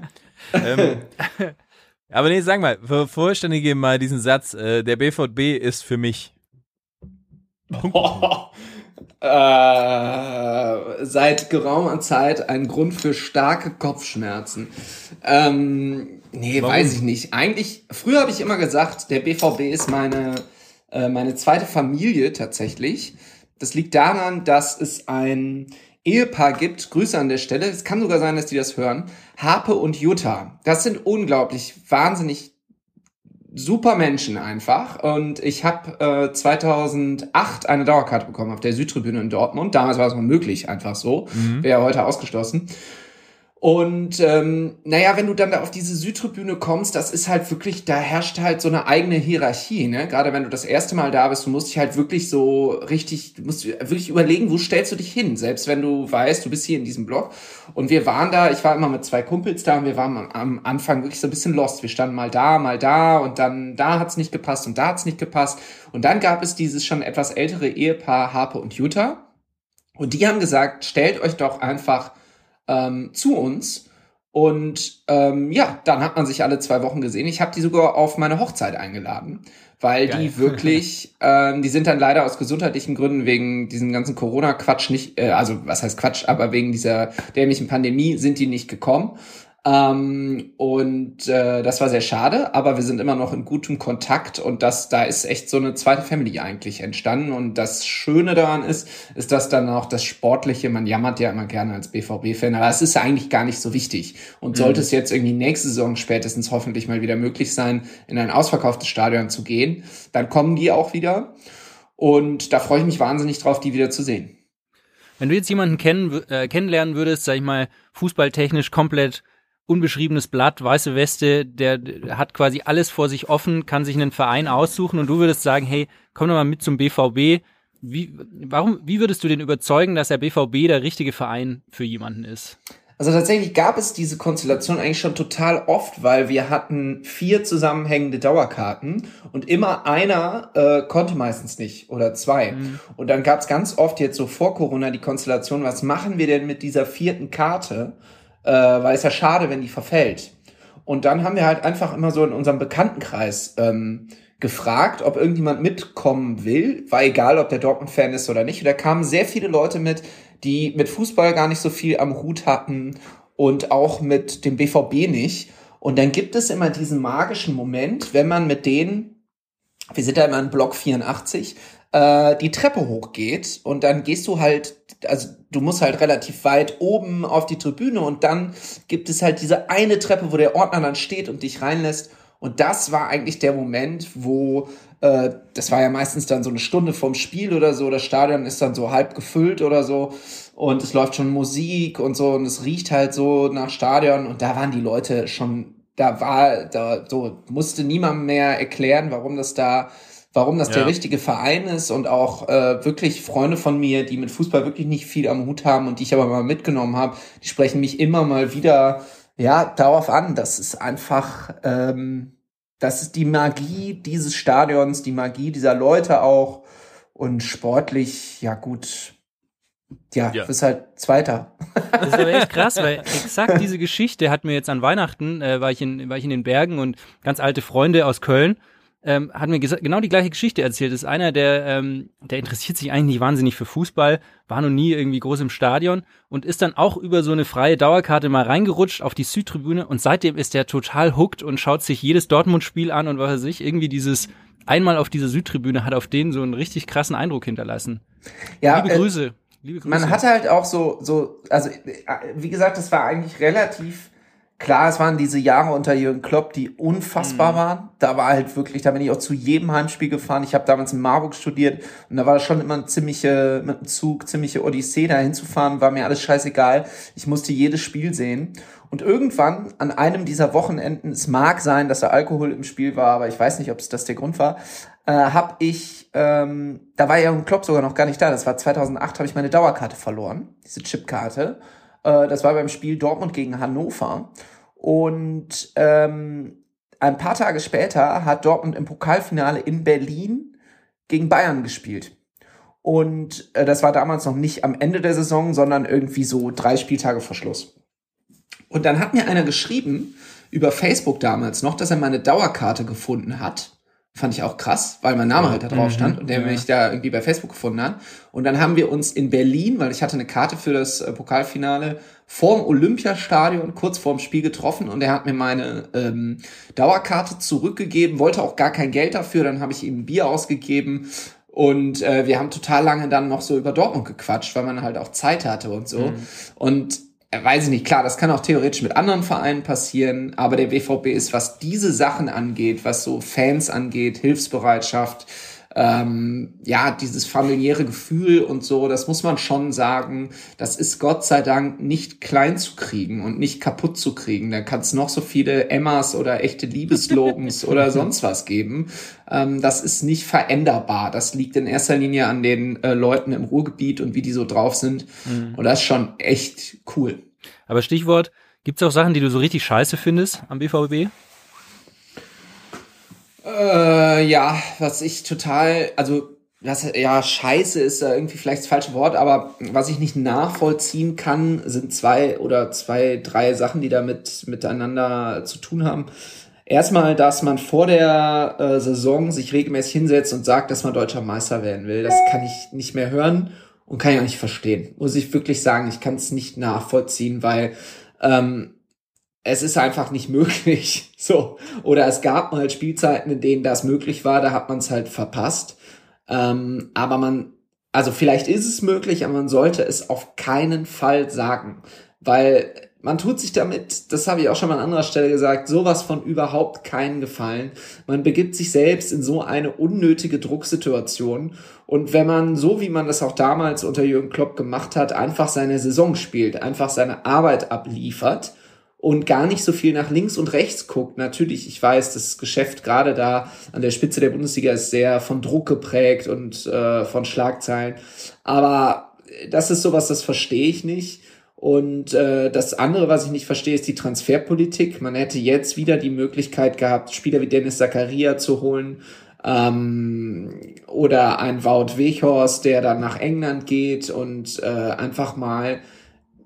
ähm, aber nee, sag mal, ver- vollständige mal diesen Satz. Äh, der BVB ist für mich. äh, seit geraumer Zeit ein Grund für starke Kopfschmerzen. Ähm, nee, weiß ich nicht. Eigentlich, früher habe ich immer gesagt, der BVB ist meine, äh, meine zweite Familie tatsächlich. Das liegt daran, dass es ein Ehepaar gibt, Grüße an der Stelle, es kann sogar sein, dass die das hören, Harpe und Jutta. Das sind unglaublich, wahnsinnig super Menschen einfach. Und ich habe äh, 2008 eine Dauerkarte bekommen auf der Südtribüne in Dortmund. Damals war es noch möglich, einfach so. Wäre heute ausgeschlossen. Und ähm, naja, wenn du dann da auf diese Südtribüne kommst, das ist halt wirklich, da herrscht halt so eine eigene Hierarchie, ne? Gerade wenn du das erste Mal da bist, du musst dich halt wirklich so richtig, du musst wirklich überlegen, wo stellst du dich hin, selbst wenn du weißt, du bist hier in diesem Block. Und wir waren da, ich war immer mit zwei Kumpels da und wir waren am, Anfang wirklich so ein bisschen lost. Wir standen mal da, mal da und dann da hat's nicht gepasst und da hat's nicht gepasst. Und dann gab es dieses schon etwas ältere Ehepaar Harpe und Jutta. Und die haben gesagt, stellt euch doch einfach ähm, zu uns. Und ähm, ja, dann hat man sich alle zwei Wochen gesehen. Ich habe die sogar auf meine Hochzeit eingeladen, weil Geil. die wirklich, ähm, die sind dann leider aus gesundheitlichen Gründen wegen diesem ganzen Corona-Quatsch nicht, äh, also was heißt Quatsch, aber wegen dieser dämlichen Pandemie sind die nicht gekommen. Ähm, und äh, das war sehr schade, aber wir sind immer noch in gutem Kontakt und das, da ist echt so eine zweite Family eigentlich entstanden. Und das Schöne daran ist, ist, dass dann auch das Sportliche, man jammert ja immer gerne als BVB-Fan, aber es ist eigentlich gar nicht so wichtig. Und sollte es jetzt irgendwie nächste Saison spätestens hoffentlich mal wieder möglich sein, in ein ausverkauftes Stadion zu gehen, dann kommen die auch wieder. Und da freue ich mich wahnsinnig drauf, die wieder zu sehen. Wenn du jetzt jemanden kennen, äh, kennenlernen würdest, sag ich mal, fußballtechnisch komplett unbeschriebenes Blatt, weiße Weste, der, der hat quasi alles vor sich offen, kann sich einen Verein aussuchen und du würdest sagen, hey, komm doch mal mit zum BVB. Wie, warum, wie würdest du den überzeugen, dass der BVB der richtige Verein für jemanden ist? Also tatsächlich gab es diese Konstellation eigentlich schon total oft, weil wir hatten vier zusammenhängende Dauerkarten und immer einer äh, konnte meistens nicht oder zwei. Und dann gab es ganz oft jetzt so vor Corona die Konstellation, was machen wir denn mit dieser vierten Karte? Äh, weil es ja schade, wenn die verfällt. Und dann haben wir halt einfach immer so in unserem Bekanntenkreis ähm, gefragt, ob irgendjemand mitkommen will. War egal, ob der Dortmund-Fan ist oder nicht. Und da kamen sehr viele Leute mit, die mit Fußball gar nicht so viel am Hut hatten und auch mit dem BVB nicht. Und dann gibt es immer diesen magischen Moment, wenn man mit denen, wir sind da immer in Block 84, äh, die Treppe hochgeht und dann gehst du halt, also du musst halt relativ weit oben auf die Tribüne und dann gibt es halt diese eine Treppe, wo der Ordner dann steht und dich reinlässt. Und das war eigentlich der Moment, wo äh, das war ja meistens dann so eine Stunde vom Spiel oder so, das Stadion ist dann so halb gefüllt oder so. Und es läuft schon Musik und so und es riecht halt so nach Stadion. Und da waren die Leute schon, da war, da so musste niemand mehr erklären, warum das da warum das Ja. der richtige Verein ist und auch äh, wirklich Freunde von mir, die mit Fußball wirklich nicht viel am Hut haben und die ich aber mal mitgenommen habe, die sprechen mich immer mal wieder ja darauf an. Das ist einfach, ähm, das ist die Magie dieses Stadions, die Magie dieser Leute auch und sportlich, ja gut, ja, Ja. ja. ist halt Zweiter. Das ist aber echt krass, weil exakt diese Geschichte hat mir jetzt an Weihnachten, äh, war, ich in, war ich in den Bergen und ganz alte Freunde aus Köln ähm, hat mir genau die gleiche Geschichte erzählt. Das ist einer, der, ähm, der interessiert sich eigentlich nicht wahnsinnig für Fußball, war noch nie irgendwie groß im Stadion und ist dann auch über so eine freie Dauerkarte mal reingerutscht auf die Südtribüne und seitdem ist der total hooked und schaut sich jedes Dortmund-Spiel an und was weiß ich, irgendwie dieses einmal auf dieser Südtribüne hat auf den so einen richtig krassen Eindruck hinterlassen. Ja, Liebe äh, Grüße. Liebe Grüße. Man hatte halt auch so, so, also äh, wie gesagt, das war eigentlich relativ klar, es waren diese Jahre unter Jürgen Klopp, die unfassbar waren. Da war halt wirklich, da bin ich auch zu jedem Heimspiel gefahren. Ich habe damals in Marburg studiert und da war das schon immer ein ziemliche, mit dem Zug, ziemliche Odyssee da hinzufahren, war mir alles scheißegal. Ich musste jedes Spiel sehen. Und irgendwann an einem dieser Wochenenden, es mag sein, dass da Alkohol im Spiel war, aber ich weiß nicht, ob es das der Grund war, äh, habe ich, ähm, da war Jürgen Klopp sogar noch gar nicht da, das war 2008, habe ich meine Dauerkarte verloren, diese Chipkarte. Äh, das war beim Spiel Dortmund gegen Hannover. Und ähm, ein paar Tage später hat Dortmund im Pokalfinale in Berlin gegen Bayern gespielt. Und äh, das war damals noch nicht am Ende der Saison, sondern irgendwie so drei Spieltage vor Schluss. Und dann hat mir einer geschrieben, über Facebook damals noch, dass er meine Dauerkarte gefunden hat. Fand ich auch krass, weil mein Name halt da drauf stand und der mich da irgendwie bei Facebook gefunden hat. Und dann haben wir uns in Berlin, weil ich hatte eine Karte für das äh, Pokalfinale, vorm Olympiastadion kurz vorm Spiel getroffen und er hat mir meine ähm, Dauerkarte zurückgegeben, wollte auch gar kein Geld dafür, dann habe ich ihm ein Bier ausgegeben und äh, wir haben total lange dann noch so über Dortmund gequatscht, weil man halt auch Zeit hatte und so. Und äh, weiß ich nicht, klar, das kann auch theoretisch mit anderen Vereinen passieren, aber der BVB ist, was diese Sachen angeht, was so Fans angeht, Hilfsbereitschaft, ähm, ja, dieses familiäre Gefühl und so, das muss man schon sagen, das ist Gott sei Dank nicht klein zu kriegen und nicht kaputt zu kriegen. Da kann es noch so viele Emmas oder echte Liebeslogans oder sonst was geben. Ähm, das ist nicht veränderbar. Das liegt in erster Linie an den äh, Leuten im Ruhrgebiet und wie die so drauf sind. Und das ist schon echt cool. Aber Stichwort, gibt's auch Sachen, die du so richtig scheiße findest am BVB? Äh, ja, was ich total, also was ja scheiße ist da irgendwie vielleicht das falsche Wort, aber was ich nicht nachvollziehen kann, sind zwei oder zwei, drei Sachen, die damit miteinander zu tun haben. Erstmal, dass man vor der äh, Saison sich regelmäßig hinsetzt und sagt, dass man deutscher Meister werden will. Das kann ich nicht mehr hören und kann ich auch nicht verstehen. Muss ich wirklich sagen, ich kann es nicht nachvollziehen, weil ähm, es ist einfach nicht möglich. So. Oder es gab mal Spielzeiten, in denen das möglich war, da hat man es halt verpasst. Ähm, aber man, also vielleicht ist es möglich, aber man sollte es auf keinen Fall sagen. Weil man tut sich damit, das habe ich auch schon mal an anderer Stelle gesagt, sowas von überhaupt keinen Gefallen. Man begibt sich selbst in so eine unnötige Drucksituation. Und wenn man, so wie man das auch damals unter Jürgen Klopp gemacht hat, einfach seine Saison spielt, einfach seine Arbeit abliefert, und gar nicht so viel nach links und rechts guckt. Natürlich, ich weiß, das Geschäft gerade da an der Spitze der Bundesliga ist sehr von Druck geprägt und äh, von Schlagzeilen. Aber das ist sowas, das verstehe ich nicht. Und äh, das andere, was ich nicht verstehe, ist die Transferpolitik. Man hätte jetzt wieder die Möglichkeit gehabt, Spieler wie Dennis Zakaria zu holen ähm, oder ein Wout Weghorst, der dann nach England geht und äh, einfach mal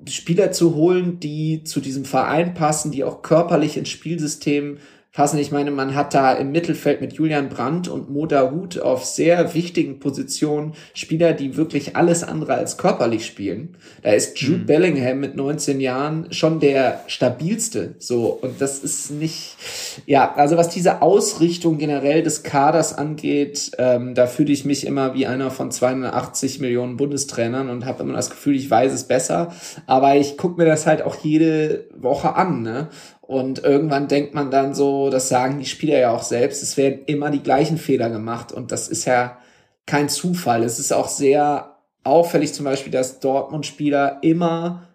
Spieler zu holen, die zu diesem Verein passen, die auch körperlich ins Spielsystem passen. Ich meine, man hat da im Mittelfeld mit Julian Brandt und Moda Hut auf sehr wichtigen Positionen Spieler, die wirklich alles andere als körperlich spielen. Da ist Jude Bellingham mit 19 Jahren schon der stabilste. So. Und das ist nicht, ja, also was diese Ausrichtung generell des Kaders angeht, ähm, da fühle ich mich immer wie einer von 280 Millionen Bundestrainern und habe immer das Gefühl, ich weiß es besser. Aber ich gucke mir das halt auch jede Woche an, ne? Und irgendwann denkt man dann so, das sagen die Spieler ja auch selbst, es werden immer die gleichen Fehler gemacht. Und das ist ja kein Zufall. Es ist auch sehr auffällig zum Beispiel, dass Dortmund-Spieler immer,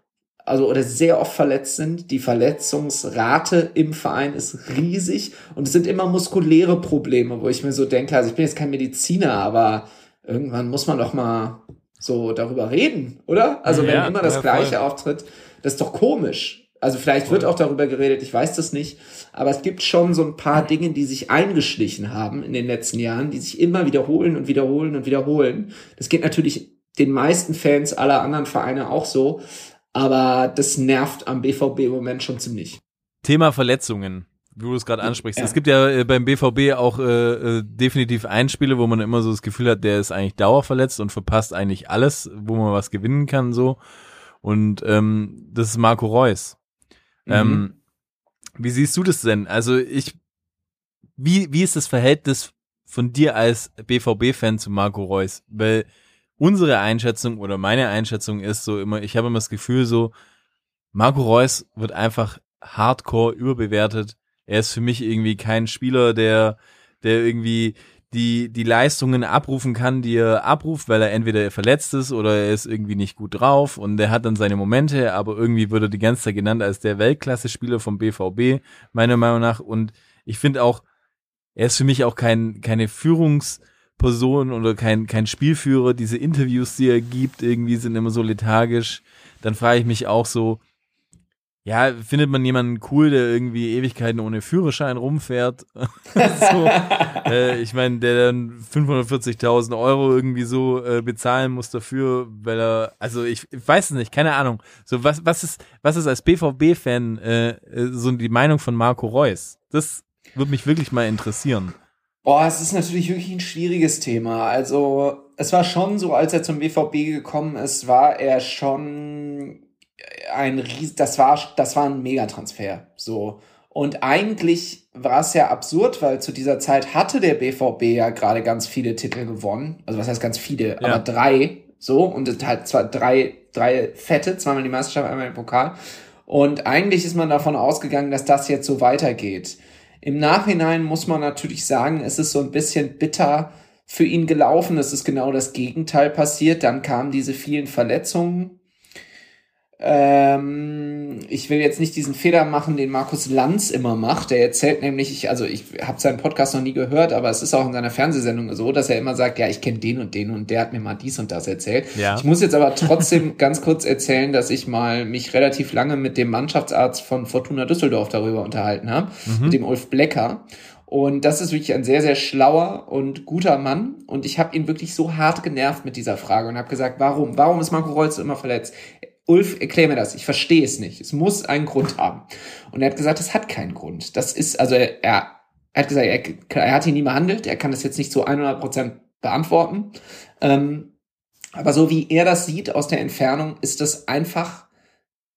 also oder sehr oft verletzt sind. Die Verletzungsrate im Verein ist riesig und es sind immer muskuläre Probleme, wo ich mir so denke, also ich bin jetzt kein Mediziner, aber irgendwann muss man doch mal so darüber reden, oder? Also Ja, wenn immer das ja, Gleiche auftritt, das ist doch komisch. Also vielleicht wird auch darüber geredet, ich weiß das nicht, aber es gibt schon so ein paar Dinge, die sich eingeschlichen haben in den letzten Jahren, die sich immer wiederholen und wiederholen und wiederholen. Das geht natürlich den meisten Fans aller anderen Vereine auch so, aber das nervt am BVB im Moment schon ziemlich. Thema Verletzungen, wie du es gerade ansprichst. Ja. Es gibt ja äh, beim BVB auch äh, äh, definitiv einen Spieler, wo man immer so das Gefühl hat, der ist eigentlich dauerverletzt und verpasst eigentlich alles, wo man was gewinnen kann so. Und ähm, das ist Marco Reus. Ähm, wie siehst du das denn? Also ich, wie, wie ist das Verhältnis von dir als BVB-Fan zu Marco Reus? Weil unsere Einschätzung oder meine Einschätzung ist so immer, ich habe immer das Gefühl so, Marco Reus wird einfach hardcore überbewertet. Er ist für mich irgendwie kein Spieler, der, der irgendwie die, die Leistungen abrufen kann, die er abruft, weil er entweder verletzt ist oder er ist irgendwie nicht gut drauf und er hat dann seine Momente, aber irgendwie wird er die ganze Zeit genannt als der Weltklasse-Spieler vom BVB, meiner Meinung nach. Und ich finde auch, er ist für mich auch kein, keine Führungsperson oder kein, kein Spielführer. Diese Interviews, die er gibt, irgendwie sind immer so lethargisch. Dann frage ich mich auch so, ja, findet man jemanden cool, der irgendwie Ewigkeiten ohne Führerschein rumfährt? so, äh, ich meine, der dann 540.000 Euro irgendwie so äh, bezahlen muss dafür, weil er, also ich, ich weiß es nicht, keine Ahnung. So was, was ist, was ist als BVB-Fan äh, äh, so die Meinung von Marco Reus? Das würde mich wirklich mal interessieren. Boah, es ist natürlich wirklich ein schwieriges Thema. Also, es war schon so, als er zum BVB gekommen ist, war er schon ein Ries das war das war ein Megatransfer, so. Und eigentlich war es ja absurd, weil zu dieser Zeit hatte der BVB ja gerade ganz viele Titel gewonnen. Also was heißt ganz viele, Ja. aber drei, so und es hat zwar drei drei fette, zweimal die Meisterschaft, einmal den Pokal. Und eigentlich ist man davon ausgegangen, dass das jetzt so weitergeht. Im Nachhinein muss man natürlich sagen, es ist so ein bisschen bitter für ihn gelaufen. Es ist genau das Gegenteil passiert. Dann kamen diese vielen Verletzungen. Ähm, ich will jetzt nicht diesen Fehler machen, den Markus Lanz immer macht. Der erzählt nämlich, ich, also ich habe seinen Podcast noch nie gehört, aber es ist auch in seiner Fernsehsendung so, dass er immer sagt, ja, ich kenne den und den und der hat mir mal dies und das erzählt. Ja. Ich muss jetzt aber trotzdem ganz kurz erzählen, dass ich mal mich relativ lange mit dem Mannschaftsarzt von Fortuna Düsseldorf darüber unterhalten habe, mit dem Ulf Blecker. Und das ist wirklich ein sehr, sehr schlauer und guter Mann. Und ich habe ihn wirklich so hart genervt mit dieser Frage und habe gesagt, warum? Warum ist Marco Reus so immer verletzt? Ulf, erklär mir das. Ich verstehe es nicht. Es muss einen Grund haben. Und er hat gesagt, es hat keinen Grund. Das ist, also er, er hat gesagt, er, er hat ihn nie behandelt. Er kann das jetzt nicht zu 100% beantworten. Ähm, aber so wie er das sieht aus der Entfernung, ist das einfach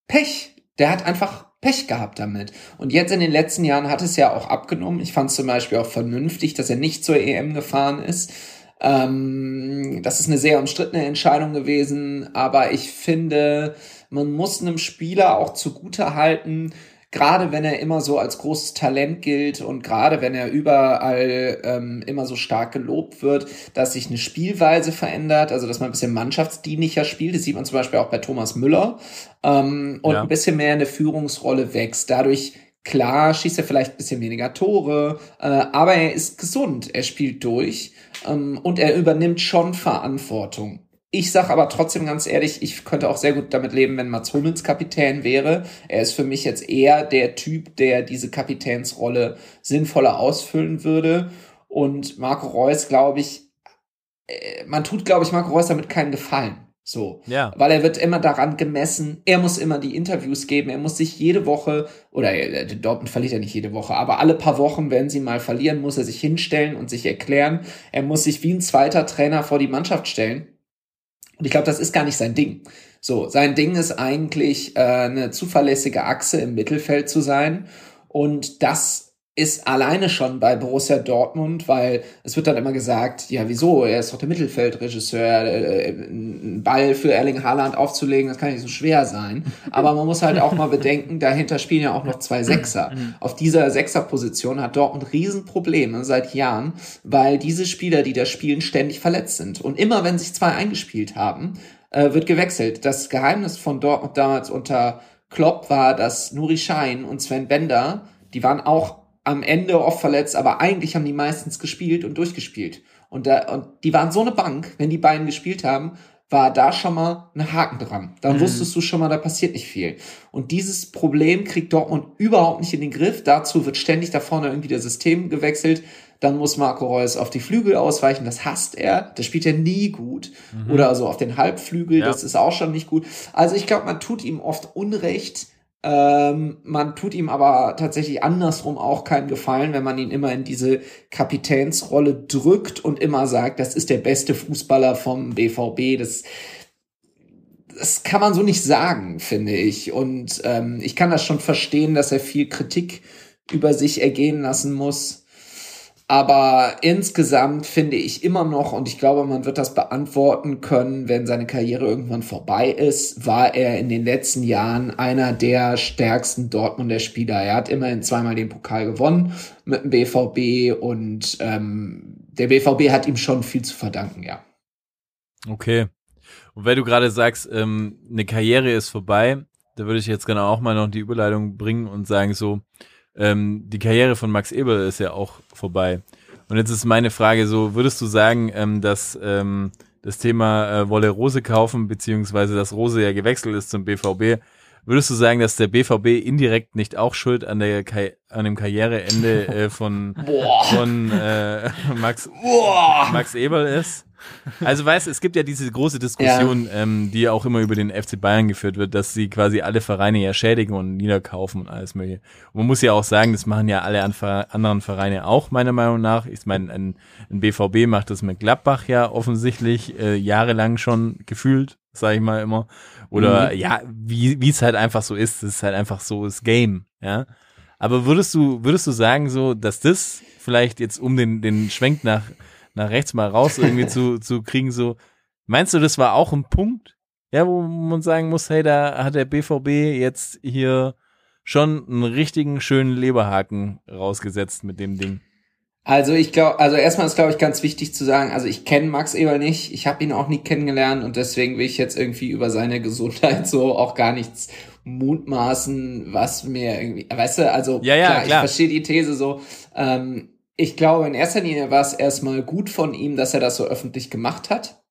Pech. Der hat einfach Pech gehabt damit. Und jetzt in den letzten Jahren hat es ja auch abgenommen. Ich fand es zum Beispiel auch vernünftig, dass er nicht zur EM gefahren ist. Ähm, das ist eine sehr umstrittene Entscheidung gewesen, aber ich finde, man muss einem Spieler auch zugute halten, gerade wenn er immer so als großes Talent gilt und gerade wenn er überall ähm, immer so stark gelobt wird, dass sich eine Spielweise verändert, also dass man ein bisschen mannschaftsdienlicher spielt. Das sieht man zum Beispiel auch bei Thomas Müller ähm, und Ja. ein bisschen mehr in eine Führungsrolle wächst. Dadurch Klar, schießt er vielleicht ein bisschen weniger Tore, äh, aber er ist gesund, er spielt durch ähm, und er übernimmt schon Verantwortung. Ich sag aber trotzdem ganz ehrlich, ich könnte auch sehr gut damit leben, wenn Mats Hummels Kapitän wäre. Er ist für mich jetzt eher der Typ, der diese Kapitänsrolle sinnvoller ausfüllen würde. Und Marco Reus, glaube ich, äh, man tut, glaube ich, Marco Reus damit keinen Gefallen. So. Ja. Weil er wird immer daran gemessen, er muss immer die Interviews geben, er muss sich jede Woche, oder äh, Dortmund verliert er nicht jede Woche, aber alle paar Wochen, wenn sie mal verlieren, muss er sich hinstellen und sich erklären. Er muss sich wie ein zweiter Trainer vor die Mannschaft stellen. Und ich glaube, das ist gar nicht sein Ding. So, sein Ding ist eigentlich äh, eine zuverlässige Achse im Mittelfeld zu sein. Und das ist alleine schon bei Borussia Dortmund, weil es wird dann immer gesagt, ja, wieso, er ist doch der Mittelfeldregisseur, äh, einen Ball für Erling Haaland aufzulegen, das kann nicht so schwer sein. Aber man muss halt auch mal bedenken, dahinter spielen ja auch noch zwei Sechser. Auf dieser Sechserposition hat Dortmund Riesenprobleme seit Jahren, weil diese Spieler, die da spielen, ständig verletzt sind. Und immer wenn sich zwei eingespielt haben, äh, wird gewechselt. Das Geheimnis von Dortmund damals unter Klopp war, dass Nuri Schein und Sven Bender, die waren auch am Ende oft verletzt, aber eigentlich haben die meistens gespielt und durchgespielt. Und, da, und die waren so eine Bank, wenn die beiden gespielt haben, war da schon mal ein Haken dran. Dann wusstest du schon mal, da passiert nicht viel. Und dieses Problem kriegt Dortmund überhaupt nicht in den Griff. Dazu wird ständig da vorne irgendwie das System gewechselt. Dann muss Marco Reus auf die Flügel ausweichen. Das hasst er. Das spielt er nie gut. Oder also auf den Halbflügel. Ja. Das ist auch schon nicht gut. Also ich glaube, man tut ihm oft Unrecht. Ähm, man tut ihm aber tatsächlich andersrum auch keinen Gefallen, wenn man ihn immer in diese Kapitänsrolle drückt und immer sagt, das ist der beste Fußballer vom BVB. Das, das kann man so nicht sagen, finde ich. Und ähm, ich kann das schon verstehen, dass er viel Kritik über sich ergehen lassen muss. Aber insgesamt finde ich immer noch, und ich glaube, man wird das beantworten können, wenn seine Karriere irgendwann vorbei ist, war er in den letzten Jahren einer der stärksten Dortmunder Spieler. Er hat immerhin zweimal den Pokal gewonnen mit dem BVB und ähm, der BVB hat ihm schon viel zu verdanken, ja. Okay. Und weil du gerade sagst, ähm, eine Karriere ist vorbei, da würde ich jetzt gerne auch mal noch die Überleitung bringen und sagen so, ähm, die Karriere von Max Eberl ist ja auch vorbei. Und jetzt ist meine Frage so, würdest du sagen, ähm, dass ähm, das Thema äh, Wolle Rose kaufen, beziehungsweise dass Rose ja gewechselt ist zum BVB, würdest du sagen, dass der BVB indirekt nicht auch schuld an der Ka an dem Karriereende äh, von, von äh, Max, Max Eberl ist? Also weißt, es gibt ja diese große Diskussion, ähm, die ja auch immer über den FC Bayern geführt wird, dass sie quasi alle Vereine ja schädigen und niederkaufen und alles mögliche. Und man muss ja auch sagen, das machen ja alle an anderen Vereine auch, meiner Meinung nach. Ich meine, ein, ein BVB macht das mit Gladbach ja offensichtlich äh, jahrelang schon gefühlt, sage ich mal immer. Oder ja, wie wie es halt einfach so ist, es ist halt einfach so das Game, ja. Aber würdest du würdest du sagen so, dass das vielleicht jetzt um den den Schwenk nach nach rechts mal raus irgendwie zu, zu kriegen, so, meinst du, das war auch ein Punkt? Ja, wo man sagen muss, hey, da hat der BVB jetzt hier schon einen richtigen schönen Leberhaken rausgesetzt mit dem Ding. Also ich glaube, also erstmal ist glaube ich ganz wichtig zu sagen, also ich kenne Max Eber nicht, ich habe ihn auch nie kennengelernt und deswegen will ich jetzt irgendwie über seine Gesundheit so auch gar nichts mutmaßen, was mir irgendwie, weißt du, also Ja, ja, ich klar. verstehe die These so. Ähm, ich glaube, in erster Linie war es erstmal gut von ihm, dass er das so öffentlich gemacht hat.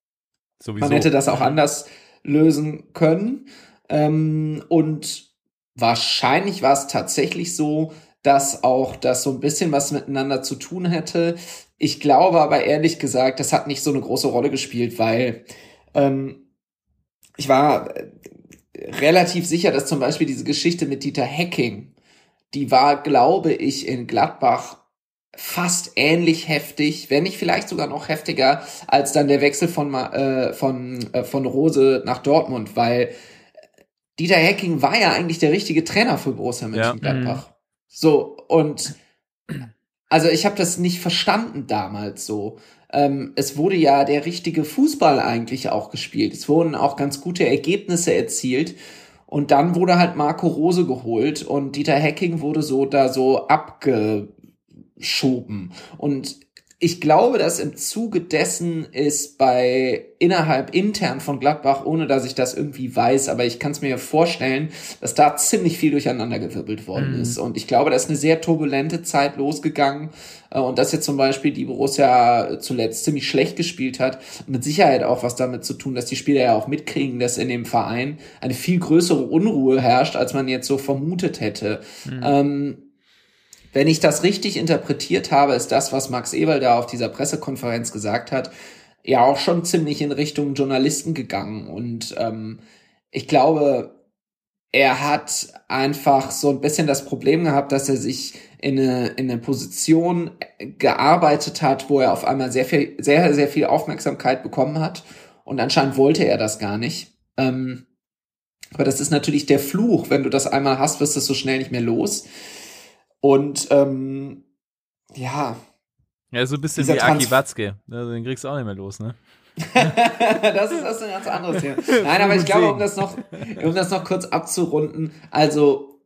Sowieso. Man hätte das auch anders lösen können. Ähm, und wahrscheinlich war es tatsächlich so, dass auch das so ein bisschen was miteinander zu tun hätte. Ich glaube aber ehrlich gesagt, das hat nicht so eine große Rolle gespielt, weil ähm, ich war äh, relativ sicher, dass zum Beispiel diese Geschichte mit Dieter Hecking, die war, glaube ich, in Gladbach fast ähnlich heftig, wenn nicht vielleicht sogar noch heftiger als dann der Wechsel von äh, von äh, von Rose nach Dortmund, weil Dieter Hecking war ja eigentlich der richtige Trainer für Borussia Mönchengladbach. So und also ich habe das nicht verstanden damals so. Ähm, es wurde ja der richtige Fußball eigentlich auch gespielt. Es wurden auch ganz gute Ergebnisse erzielt. Und dann wurde halt Marco Rose geholt und Dieter Hecking wurde so da so abgeschoben. Und ich glaube, dass im Zuge dessen ist bei innerhalb intern von Gladbach, ohne dass ich das irgendwie weiß, aber ich kann es mir vorstellen, dass da ziemlich viel durcheinandergewirbelt worden ist. Und ich glaube, da ist eine sehr turbulente Zeit losgegangen äh, und dass jetzt zum Beispiel die Borussia zuletzt ziemlich schlecht gespielt hat, mit Sicherheit auch was damit zu tun, dass die Spieler ja auch mitkriegen, dass in dem Verein eine viel größere Unruhe herrscht, als man jetzt so vermutet hätte. Ähm, wenn ich das richtig interpretiert habe, ist das, was Max Eberl da auf dieser Pressekonferenz gesagt hat, ja auch schon ziemlich in Richtung Journalisten gegangen. Und ähm, ich glaube, er hat einfach so ein bisschen das Problem gehabt, dass er sich in eine, in eine Position gearbeitet hat, wo er auf einmal sehr viel, sehr, sehr viel Aufmerksamkeit bekommen hat. Und anscheinend wollte er das gar nicht. Ähm, aber das ist natürlich der Fluch. Wenn du das einmal hast, wirst du es so schnell nicht mehr los. Und ähm, ja, Ja, so ein bisschen wie Aki Watzke. Also, Den kriegst du auch nicht mehr los, ne? das ist, das ist ein ganz anderes Thema. Nein, aber ich glaube, um das noch, um das noch kurz abzurunden, also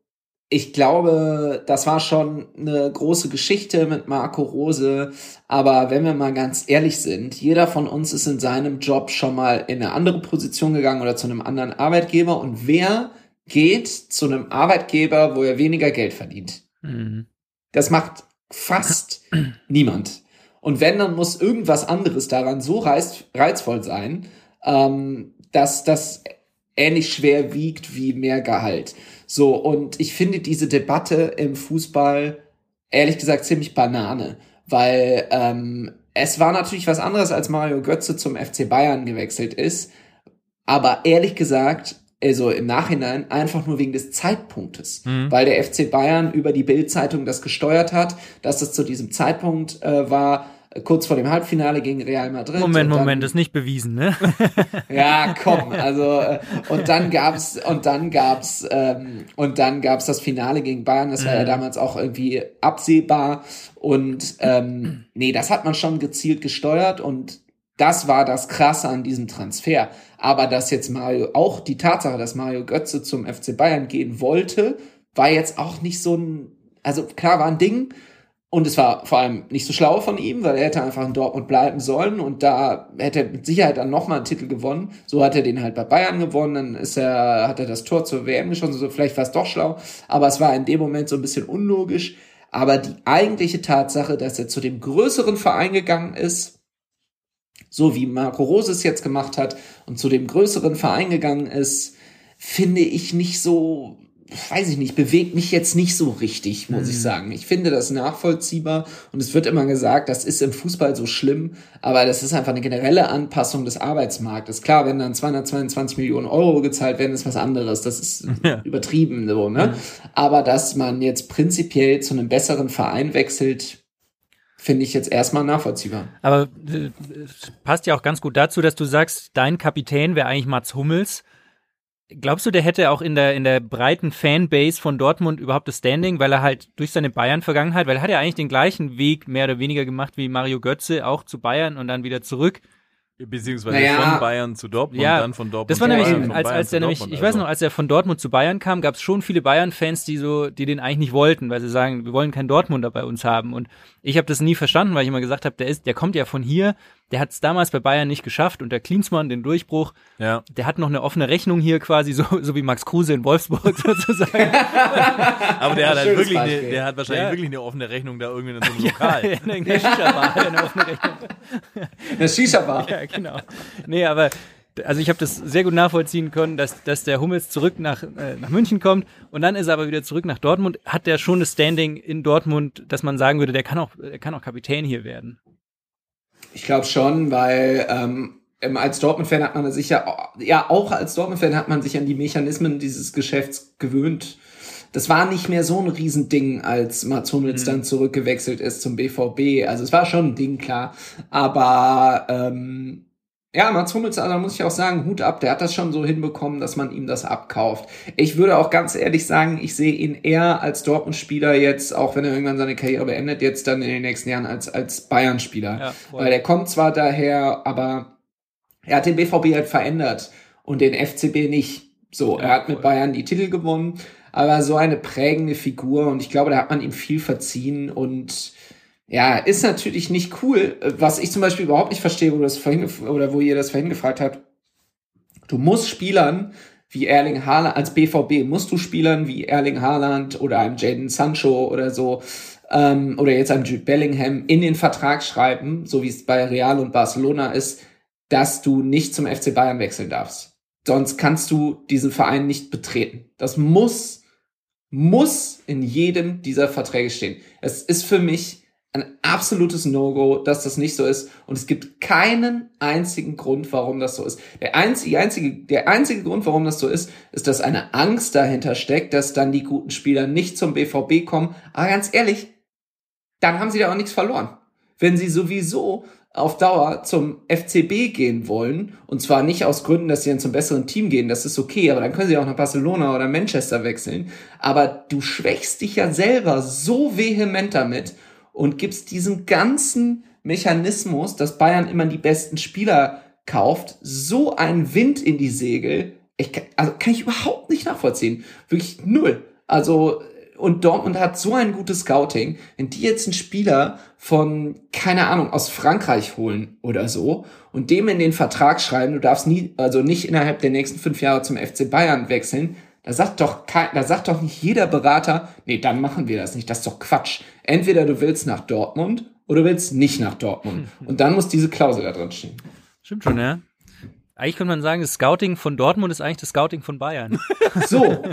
ich glaube, das war schon eine große Geschichte mit Marco Rose, aber wenn wir mal ganz ehrlich sind, jeder von uns ist in seinem Job schon mal in eine andere Position gegangen oder zu einem anderen Arbeitgeber und wer geht zu einem Arbeitgeber, wo er weniger Geld verdient? Mhm. Das macht fast niemand. Und wenn, dann muss irgendwas anderes daran so reiz, reizvoll sein, ähm, dass das ähnlich schwer wiegt wie mehr Gehalt. So, und ich finde diese Debatte im Fußball ehrlich gesagt ziemlich Banane, weil ähm, es war natürlich was anderes, als Mario Götze zum FC Bayern gewechselt ist, aber ehrlich gesagt, also im Nachhinein einfach nur wegen des Zeitpunktes, weil der FC Bayern über die Bild-Zeitung das gesteuert hat, dass es zu diesem Zeitpunkt äh, war, kurz vor dem Halbfinale gegen Real Madrid. Moment, dann- Moment, das ist nicht bewiesen, ne? ja, komm, also äh, und dann gab's und dann gab's ähm, und dann gab's das Finale gegen Bayern, das war ja damals auch irgendwie absehbar. Und ähm, nee, das hat man schon gezielt gesteuert und das war das Krasse an diesem Transfer. Aber dass jetzt Mario, auch die Tatsache, dass Mario Götze zum FC Bayern gehen wollte, war jetzt auch nicht so ein, also klar war ein Ding, und es war vor allem nicht so schlau von ihm, weil er hätte einfach in Dortmund bleiben sollen und da hätte er mit Sicherheit dann nochmal einen Titel gewonnen. So hat er den halt bei Bayern gewonnen, dann ist er, hat er das Tor zur WM geschossen, so vielleicht war es doch schlau, aber es war in dem Moment so ein bisschen unlogisch. Aber die eigentliche Tatsache, dass er zu dem größeren Verein gegangen ist, so wie Marco Rose es jetzt gemacht hat und zu dem größeren Verein gegangen ist, finde ich nicht so, weiß ich nicht, bewegt mich jetzt nicht so richtig, muss ich sagen. Ich finde das nachvollziehbar und es wird immer gesagt, das ist im Fußball so schlimm, aber das ist einfach eine generelle Anpassung des Arbeitsmarktes. Klar, wenn dann 222 Millionen Euro gezahlt werden, ist was anderes. Das ist Ja. übertrieben, so, ne? Aber dass man jetzt prinzipiell zu einem besseren Verein wechselt, finde ich jetzt erstmal nachvollziehbar. Aber äh, passt ja auch ganz gut dazu, dass du sagst, dein Kapitän wäre eigentlich Mats Hummels. Glaubst du, der hätte auch in der, in der breiten Fanbase von Dortmund überhaupt das Standing, weil er halt durch seine Bayern-Vergangenheit, weil er hat ja eigentlich den gleichen Weg mehr oder weniger gemacht wie Mario Götze, auch zu Bayern und dann wieder zurück. Beziehungsweise Naja. von Bayern zu Dortmund, Ja, dann von Dortmund Das war zu nämlich, Bayern, als, als der nämlich, Dortmund, ich weiß also. noch, als er von Dortmund zu Bayern kam, gab es schon viele Bayern-Fans, die so, die den eigentlich nicht wollten, weil sie sagen, wir wollen keinen Dortmunder bei uns haben. Und ich habe das nie verstanden, weil ich immer gesagt habe, der ist, der kommt ja von hier, der hat es damals bei Bayern nicht geschafft und der Klinsmann, den Durchbruch, Ja. der hat noch eine offene Rechnung hier quasi, so, so wie Max Kruse in Wolfsburg sozusagen. Aber der hat halt Schönes wirklich, eine, der hat wahrscheinlich Ja. wirklich eine offene Rechnung da irgendwie in so einem Lokal. Ja, in der Shisha-Bar, hat er eine offene Rechnung. Das Shisha-Bar. Ja, genau. Nee, aber also ich habe das sehr gut nachvollziehen können, dass, dass der Hummels zurück nach, äh, nach München kommt und dann ist er aber wieder zurück nach Dortmund. Hat der schon das Standing in Dortmund, dass man sagen würde, der kann auch, der kann auch Kapitän hier werden. Ich glaube schon, weil ähm, als Dortmund-Fan hat man sich ja, ja, auch als Dortmund-Fan hat man sich an die Mechanismen dieses Geschäfts gewöhnt. Das war nicht mehr so ein Riesending, als Mats Hummels dann zurückgewechselt ist zum BVB. Also es war schon ein Ding, klar. Aber ähm, ja, Mats Hummels, also da muss ich auch sagen, Hut ab, der hat das schon so hinbekommen, dass man ihm das abkauft. Ich würde auch ganz ehrlich sagen, ich sehe ihn eher als Dortmund-Spieler jetzt, auch wenn er irgendwann seine Karriere beendet, jetzt dann in den nächsten Jahren als, als Bayern-Spieler. Ja, voll. Weil der kommt zwar daher, aber er hat den BVB halt verändert und den FCB nicht. So, er hat mit Bayern die Titel gewonnen, aber so eine prägende Figur und ich glaube, da hat man ihm viel verziehen und ja, ist natürlich nicht cool. Was ich zum Beispiel überhaupt nicht verstehe, wo das vorhin oder wo ihr das vorhin gefragt habt. Du musst Spielern wie Erling Haaland, als BVB musst du Spielern wie Erling Haaland oder einem Jaden Sancho oder so, ähm, oder jetzt einem Jude Bellingham in den Vertrag schreiben, so wie es bei Real und Barcelona ist, dass du nicht zum FC Bayern wechseln darfst. Sonst kannst du diesen Verein nicht betreten. Das muss, muss in jedem dieser Verträge stehen. Es ist für mich ein absolutes No-Go, dass das nicht so ist. Und es gibt keinen einzigen Grund, warum das so ist. Der einzige, einzige, der einzige Grund, warum das so ist, ist, dass eine Angst dahinter steckt, dass dann die guten Spieler nicht zum BVB kommen. Aber ganz ehrlich, dann haben sie da auch nichts verloren. wenn sie sowieso auf Dauer zum FCB gehen wollen, und zwar nicht aus Gründen, dass sie dann zum besseren Team gehen, das ist okay, aber dann können sie auch nach Barcelona oder Manchester wechseln. Aber du schwächst dich ja selber so vehement damit und gibst diesen ganzen Mechanismus, dass Bayern immer die besten Spieler kauft, so einen Wind in die Segel. Ich kann, also kann ich überhaupt nicht nachvollziehen. Wirklich null. Also, und Dortmund hat so ein gutes Scouting. Wenn die jetzt einen Spieler von, keine Ahnung, aus Frankreich holen oder so und dem in den Vertrag schreiben, du darfst nie, also nicht innerhalb der nächsten fünf Jahre zum FC Bayern wechseln, da sagt doch kein, da sagt doch nicht jeder Berater, nee, dann machen wir das nicht. Das ist doch Quatsch. Entweder du willst nach Dortmund oder du willst nicht nach Dortmund. Und dann muss diese Klausel da drin stehen. Stimmt schon, ja. Eigentlich könnte man sagen, das Scouting von Dortmund ist eigentlich das Scouting von Bayern. So.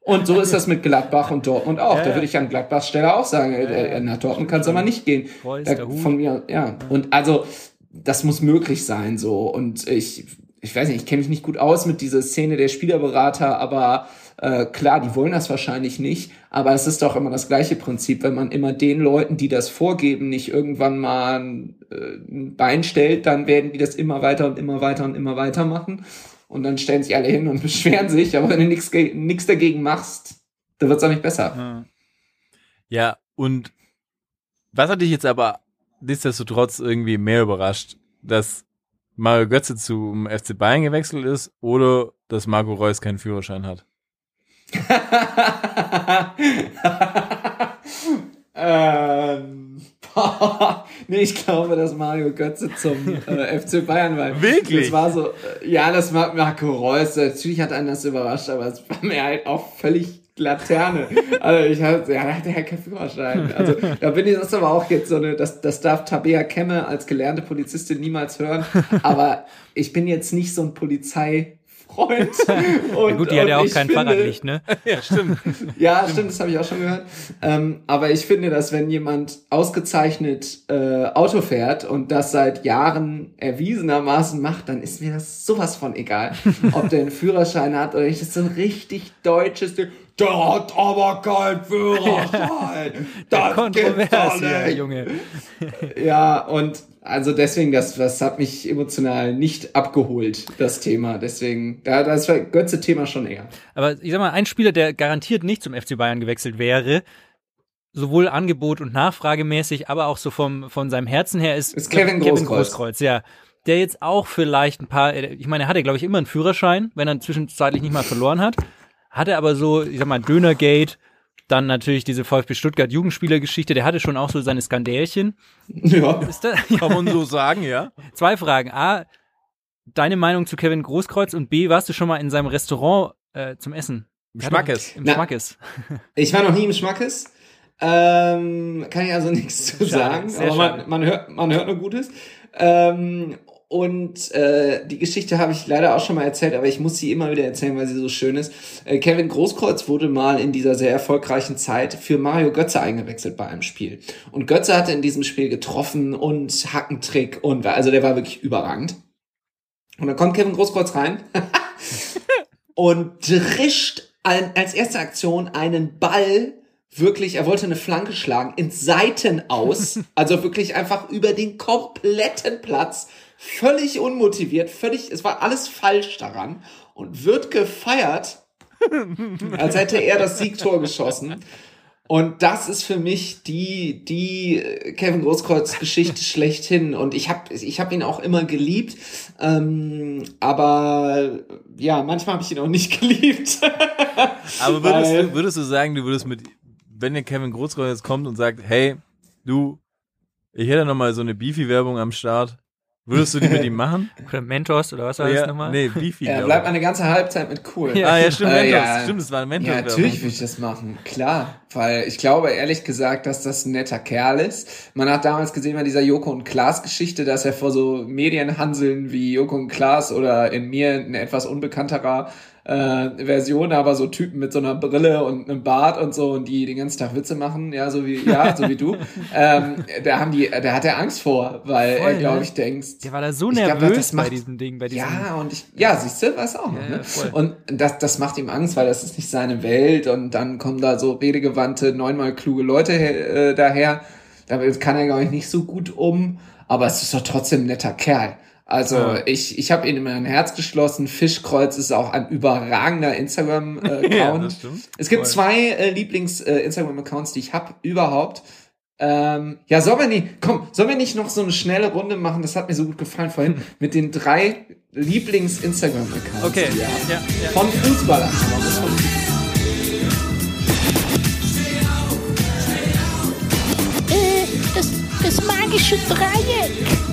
Und so ist das mit Gladbach und Dortmund auch. Da würde ich an Gladbachs Stelle auch sagen, äh, äh, nach Dortmund kann es aber nicht gehen. Reus, Da, von mir, ja. Und also, das muss möglich sein, so. Und ich, ich weiß nicht, ich kenne mich nicht gut aus mit dieser Szene der Spielerberater, aber äh, klar, die wollen das wahrscheinlich nicht. Aber es ist doch immer das gleiche Prinzip, wenn man immer den Leuten, die das vorgeben, nicht irgendwann mal äh, ein Bein stellt, dann werden die das immer weiter und immer weiter und immer weiter machen. Und dann stellen sich alle hin und beschweren sich, aber wenn du nichts dagegen machst, dann wird's auch nicht besser. Ja, und was hat dich jetzt aber nichtsdestotrotz irgendwie mehr überrascht, dass Mario Götze zum FC Bayern gewechselt ist oder dass Marco Reus keinen Führerschein hat? ähm, nee, ich glaube, dass Mario Götze zum äh, FC Bayern war. Wirklich? Das war so, äh, ja, das war Marco Reus. Natürlich hat einen das überrascht, aber es war mir halt auch völlig Laterne. Also ich hatte, ja, da hatte ja keinen Führerschein. Also da bin ich, das ist aber auch jetzt so eine, das, das darf Tabea Kemme als gelernte Polizistin niemals hören. Aber ich bin jetzt nicht so ein Polizeifreund. Und, Ja, gut, die hat ja auch kein finde- Fahrradlicht, ne? Ja, stimmt. ja, stimmt, das habe ich auch schon gehört. Ähm, aber ich finde, dass wenn jemand ausgezeichnet äh, Auto fährt und das seit Jahren erwiesenermaßen macht, dann ist mir das sowas von egal, ob der einen Führerschein hat oder nicht. Das ist so ein richtig deutsches Ding. Der hat aber keinen Führerschein. Das gibt's doch nicht. Junge. Ja, und also deswegen, das, das hat mich emotional nicht abgeholt, das Thema. Deswegen, da, das war Götze-Thema schon eher. Aber ich sag mal, ein Spieler, der garantiert nicht zum FC Bayern gewechselt wäre, sowohl Angebot und Nachfragemäßig, aber auch so vom, von seinem Herzen her ist, Ist Kevin Großkreuz. Großkreuz, ja. Der jetzt auch vielleicht ein paar, ich meine, er hatte, glaube ich, immer einen Führerschein, wenn er zwischenzeitlich nicht mal verloren hat. Hatte aber so, ich sag mal, Dönergate, dann natürlich diese VfB Stuttgart Jugendspielergeschichte, der hatte schon auch so seine Skandälchen. Ja. Kann man so sagen, ja? Zwei Fragen. A, deine Meinung zu Kevin Großkreuz und B, warst du schon mal in seinem Restaurant äh, zum Essen? Im Schmackes. Im Na. Schmackes. Ich war noch nie im Schmackes. Ähm, kann ich also nichts zu Schade, sagen. Aber man, man, hört, man hört nur Gutes. Ähm, und äh, die Geschichte habe ich leider auch schon mal erzählt, aber ich muss sie immer wieder erzählen, weil sie so schön ist. Äh, Kevin Großkreuz wurde mal in dieser sehr erfolgreichen Zeit für Mario Götze eingewechselt bei einem Spiel. Und Götze hatte in diesem Spiel getroffen und Hackentrick und also der war wirklich überragend. Und dann kommt Kevin Großkreuz rein und drischt als erste Aktion einen Ball wirklich, er wollte eine Flanke schlagen, ins Seiten aus, also wirklich einfach über den kompletten Platz, völlig unmotiviert, völlig, es war alles falsch daran und wird gefeiert, als hätte er das Siegtor geschossen. Und das ist für mich die, die Kevin Großkreuz Geschichte schlechthin. Und ich habe ich hab ihn auch immer geliebt. Ähm, aber ja, manchmal habe ich ihn auch nicht geliebt. Aber würdest, Weil- du, würdest du sagen, du würdest mit, wenn der Kevin Großkreuz jetzt kommt und sagt, hey, du, ich hätte noch mal so eine Beefy-Werbung am Start, würdest du die mit ihm machen? Oder Mentos oder was war ja, das nochmal? Nee, Beefy. er glaub bleibt eine ganze Halbzeit mit cool. Ja. Ah, ja, stimmt, Äh, Mentos. ja. Stimmt, es war eine Ja, Mentos-Werbung. natürlich will ich das machen. Klar. Weil ich glaube ehrlich gesagt, dass das ein netter Kerl ist. Man hat damals gesehen bei dieser Joko und Klaas Geschichte, dass er vor so Medienhanseln wie Joko und Klaas oder in mir eine etwas unbekannterer äh, Version, aber so Typen mit so einer Brille und einem Bart und so und die den ganzen Tag Witze machen, ja, so wie, ja, so wie du. Ähm, da haben die, da hat er Angst vor, weil Voll, er, glaube ne? ich, denkt, Der war da so Ich glaub, nervös das bei macht- diesem Ding, bei diesem. ja, und ich, ja, siehst du, weiß auch noch, Ja, ne? voll. Und das, das macht ihm Angst, weil das ist nicht seine Welt und dann kommen da so redegewandte, neunmal kluge Leute äh, daher. Damit kann er, glaube ich, nicht so gut um, aber es ist doch trotzdem ein netter Kerl. Also Ja. ich, ich habe ihn in mein Herz geschlossen. Fischkreuz ist auch ein überragender Instagram-Account. Ja. Es gibt Voll. zwei äh, Lieblings-Instagram-Accounts, die ich habe überhaupt. Ähm, ja, sollen wir nicht, komm, sollen wir nicht noch so eine schnelle Runde machen? Das hat mir so gut gefallen vorhin mit den drei Lieblings-Instagram-Accounts. Okay, ja, ja. Von Fußballern. Äh, das, das magische Dreieck.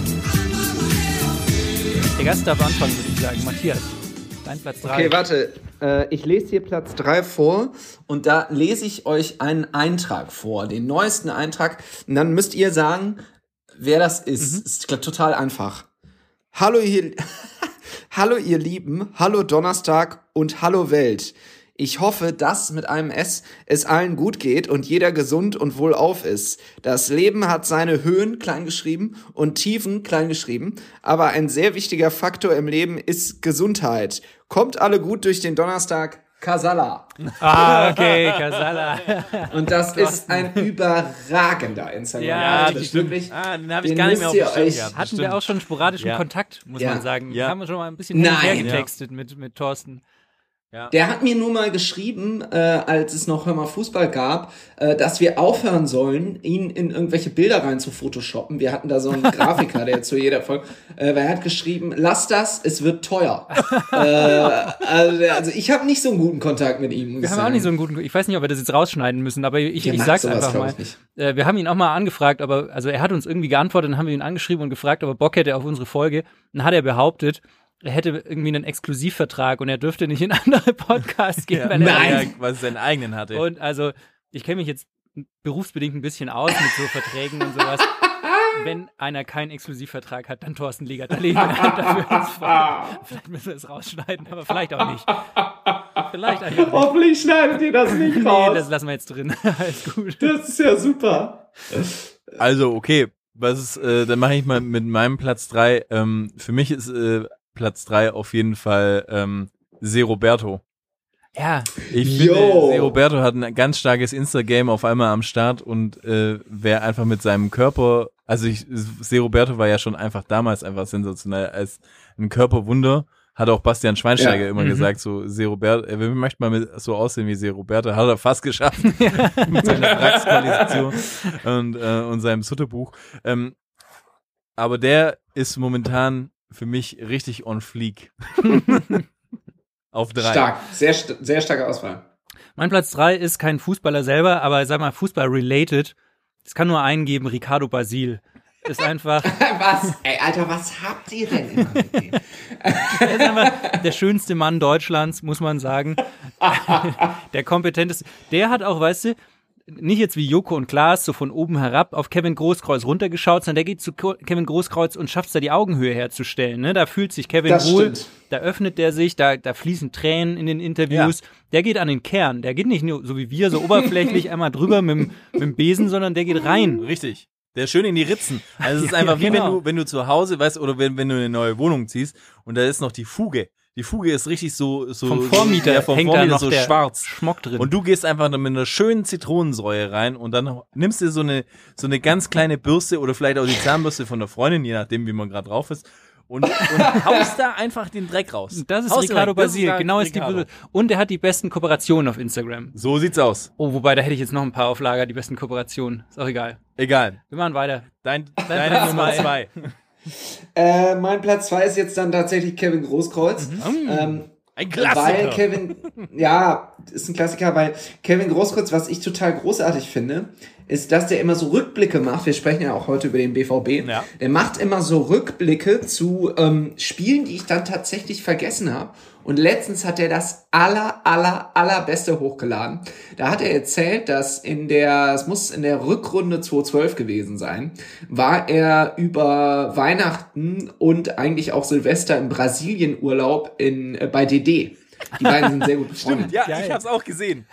Der Gast darf anfangen, würde ich sagen. Matthias, dein Platz 3. Okay, warte. Äh, ich lese hier Platz 3 vor und da lese ich euch einen Eintrag vor, den neuesten Eintrag. Und dann müsst ihr sagen, wer das ist. Ist klar, total einfach. Hallo ihr, hallo ihr Lieben, hallo Donnerstag und hallo Welt. Ich hoffe, dass mit einem S es allen gut geht und jeder gesund und wohlauf ist. Das Leben hat seine Höhen klein geschrieben und Tiefen klein geschrieben, aber ein sehr wichtiger Faktor im Leben ist Gesundheit. Kommt alle gut durch den Donnerstag. Kasala. Ah, okay, Kasala. Und das ist ein überragender Instagram. Ja, Also das wirklich. Ah, den habe ich Den gar nicht mehr auf müsst dem ihr Schirm gehabt. Hatten wir auch schon sporadischen Ja. Kontakt, muss Ja. man sagen. Ja. Haben wir schon mal ein bisschen Nein. getextet mit, mit Thorsten. Der hat mir nur mal geschrieben, äh, als es noch Hör mal Fußball gab, äh, dass wir aufhören sollen, ihn in irgendwelche Bilder rein zu photoshoppen. Wir hatten da so einen Grafiker, der zu jeder Folge, äh, weil er hat geschrieben, lass das, es wird teuer. äh, also, also ich habe nicht so einen guten Kontakt mit ihm. Wir haben auch sagen. nicht so einen guten, ich weiß nicht, ob wir das jetzt rausschneiden müssen, aber ich, Der ich sag's sowas, einfach mal. ich nicht. Äh, wir haben ihn auch mal angefragt, aber, also er hat uns irgendwie geantwortet, dann haben wir ihn angeschrieben und gefragt, ob er Bock hätte auf unsere Folge. Dann hat er behauptet, er hätte irgendwie einen Exklusivvertrag und er dürfte nicht in andere Podcasts gehen, wenn er Nein. Ja, quasi seinen eigenen hatte. Und also, ich kenne mich jetzt berufsbedingt ein bisschen aus mit so Verträgen und sowas. Wenn einer keinen Exklusivvertrag hat, dann Thorsten Legert. Da legen wir dafür ins Feuer. Vielleicht müssen wir es rausschneiden, aber vielleicht auch nicht. Vielleicht auch nicht. Hoffentlich schneidet ihr das nicht Nee, raus. das lassen wir jetzt drin. Alles gut. das ist ja super. Also, okay, was ist, äh, dann mache ich mal mit meinem Platz drei. Ähm, für mich ist äh, Platz drei auf jeden Fall ähm, Se Roberto. Ja, Ich Yo. finde, Se Roberto hat ein ganz starkes Insta-Game auf einmal am Start und äh, wer einfach mit seinem Körper, also ich, Se Roberto war ja schon einfach damals einfach sensationell als ein Körperwunder. Hat auch Bastian Schweinsteiger Ja. immer Mhm. gesagt, so Se Roberto, er möchte mal mit, so aussehen wie Se Roberto, hat er fast geschafft mit seiner Praxisqualifikation und, äh, und seinem Sutterbuch. Ähm, aber der ist momentan für mich richtig on fleek. Auf drei. Stark. Sehr, st sehr starke Auswahl. mein Platz drei ist kein Fußballer selber, aber sag mal, Fußball-related. Es kann nur einen geben, Ricardo Basil. Ist einfach, Was? Ey, Alter, was habt ihr denn immer mit dem? er ist einfach der schönste Mann Deutschlands, muss man sagen. der kompetenteste. Der hat auch, weißt du, nicht jetzt wie Joko und Klaas so von oben herab auf Kevin Großkreuz runtergeschaut, sondern der geht zu Kevin Großkreuz und schafft es da die Augenhöhe herzustellen. Ne? Da fühlt sich Kevin Das wohl, stimmt. da öffnet der sich, da, da fließen Tränen in den Interviews. Der geht an den Kern. Der geht nicht nur so wie wir, so oberflächlich einmal drüber mit, dem- mit dem Besen, sondern der geht rein. Richtig. Der ist schön in die Ritzen. Also es ist Ja, einfach wie genau. wenn du, wenn du zu Hause, weißt, oder wenn, wenn du eine neue Wohnung ziehst und da ist noch die Fuge. Die Fuge ist richtig so, so Vom Vormieter ja, vom hängt Vormieter da noch so der schwarz. Schmock drin. Und du gehst einfach mit einer schönen Zitronensäure rein und dann nimmst du so eine, so eine ganz kleine Bürste oder vielleicht auch die Zahnbürste von der Freundin, je nachdem, wie man gerade drauf ist. Und, und haust da einfach den Dreck raus. das ist Haust Ricardo Basil, genau ist die Ricardo. Und er hat die besten Kooperationen auf Instagram. So sieht's aus. Oh, wobei, da hätte ich jetzt noch ein paar auf Lager, die besten Kooperationen. Ist auch egal. Egal. Wir machen weiter. Dein, deine Nummer zwei. Äh, mein Platz zwei ist jetzt dann tatsächlich Kevin Großkreuz. Ähm, Ein Weil Klassiker. Kevin, ja, ist ein Klassiker, weil Kevin Großkreuz, was ich total großartig finde, ist, dass der immer so Rückblicke macht. Wir sprechen ja auch heute über den BVB. Ja. Der macht immer so Rückblicke zu ähm, Spielen, die ich dann tatsächlich vergessen habe. Und letztens hat er das aller, aller, allerbeste hochgeladen. Da hat er erzählt, dass in der, es muss in der Rückrunde 2012 gewesen sein, war er über Weihnachten und eigentlich auch Silvester im Brasilien-Urlaub in, äh, bei DD. Die beiden sind sehr gut befreundet. Ja, ich hab's auch gesehen.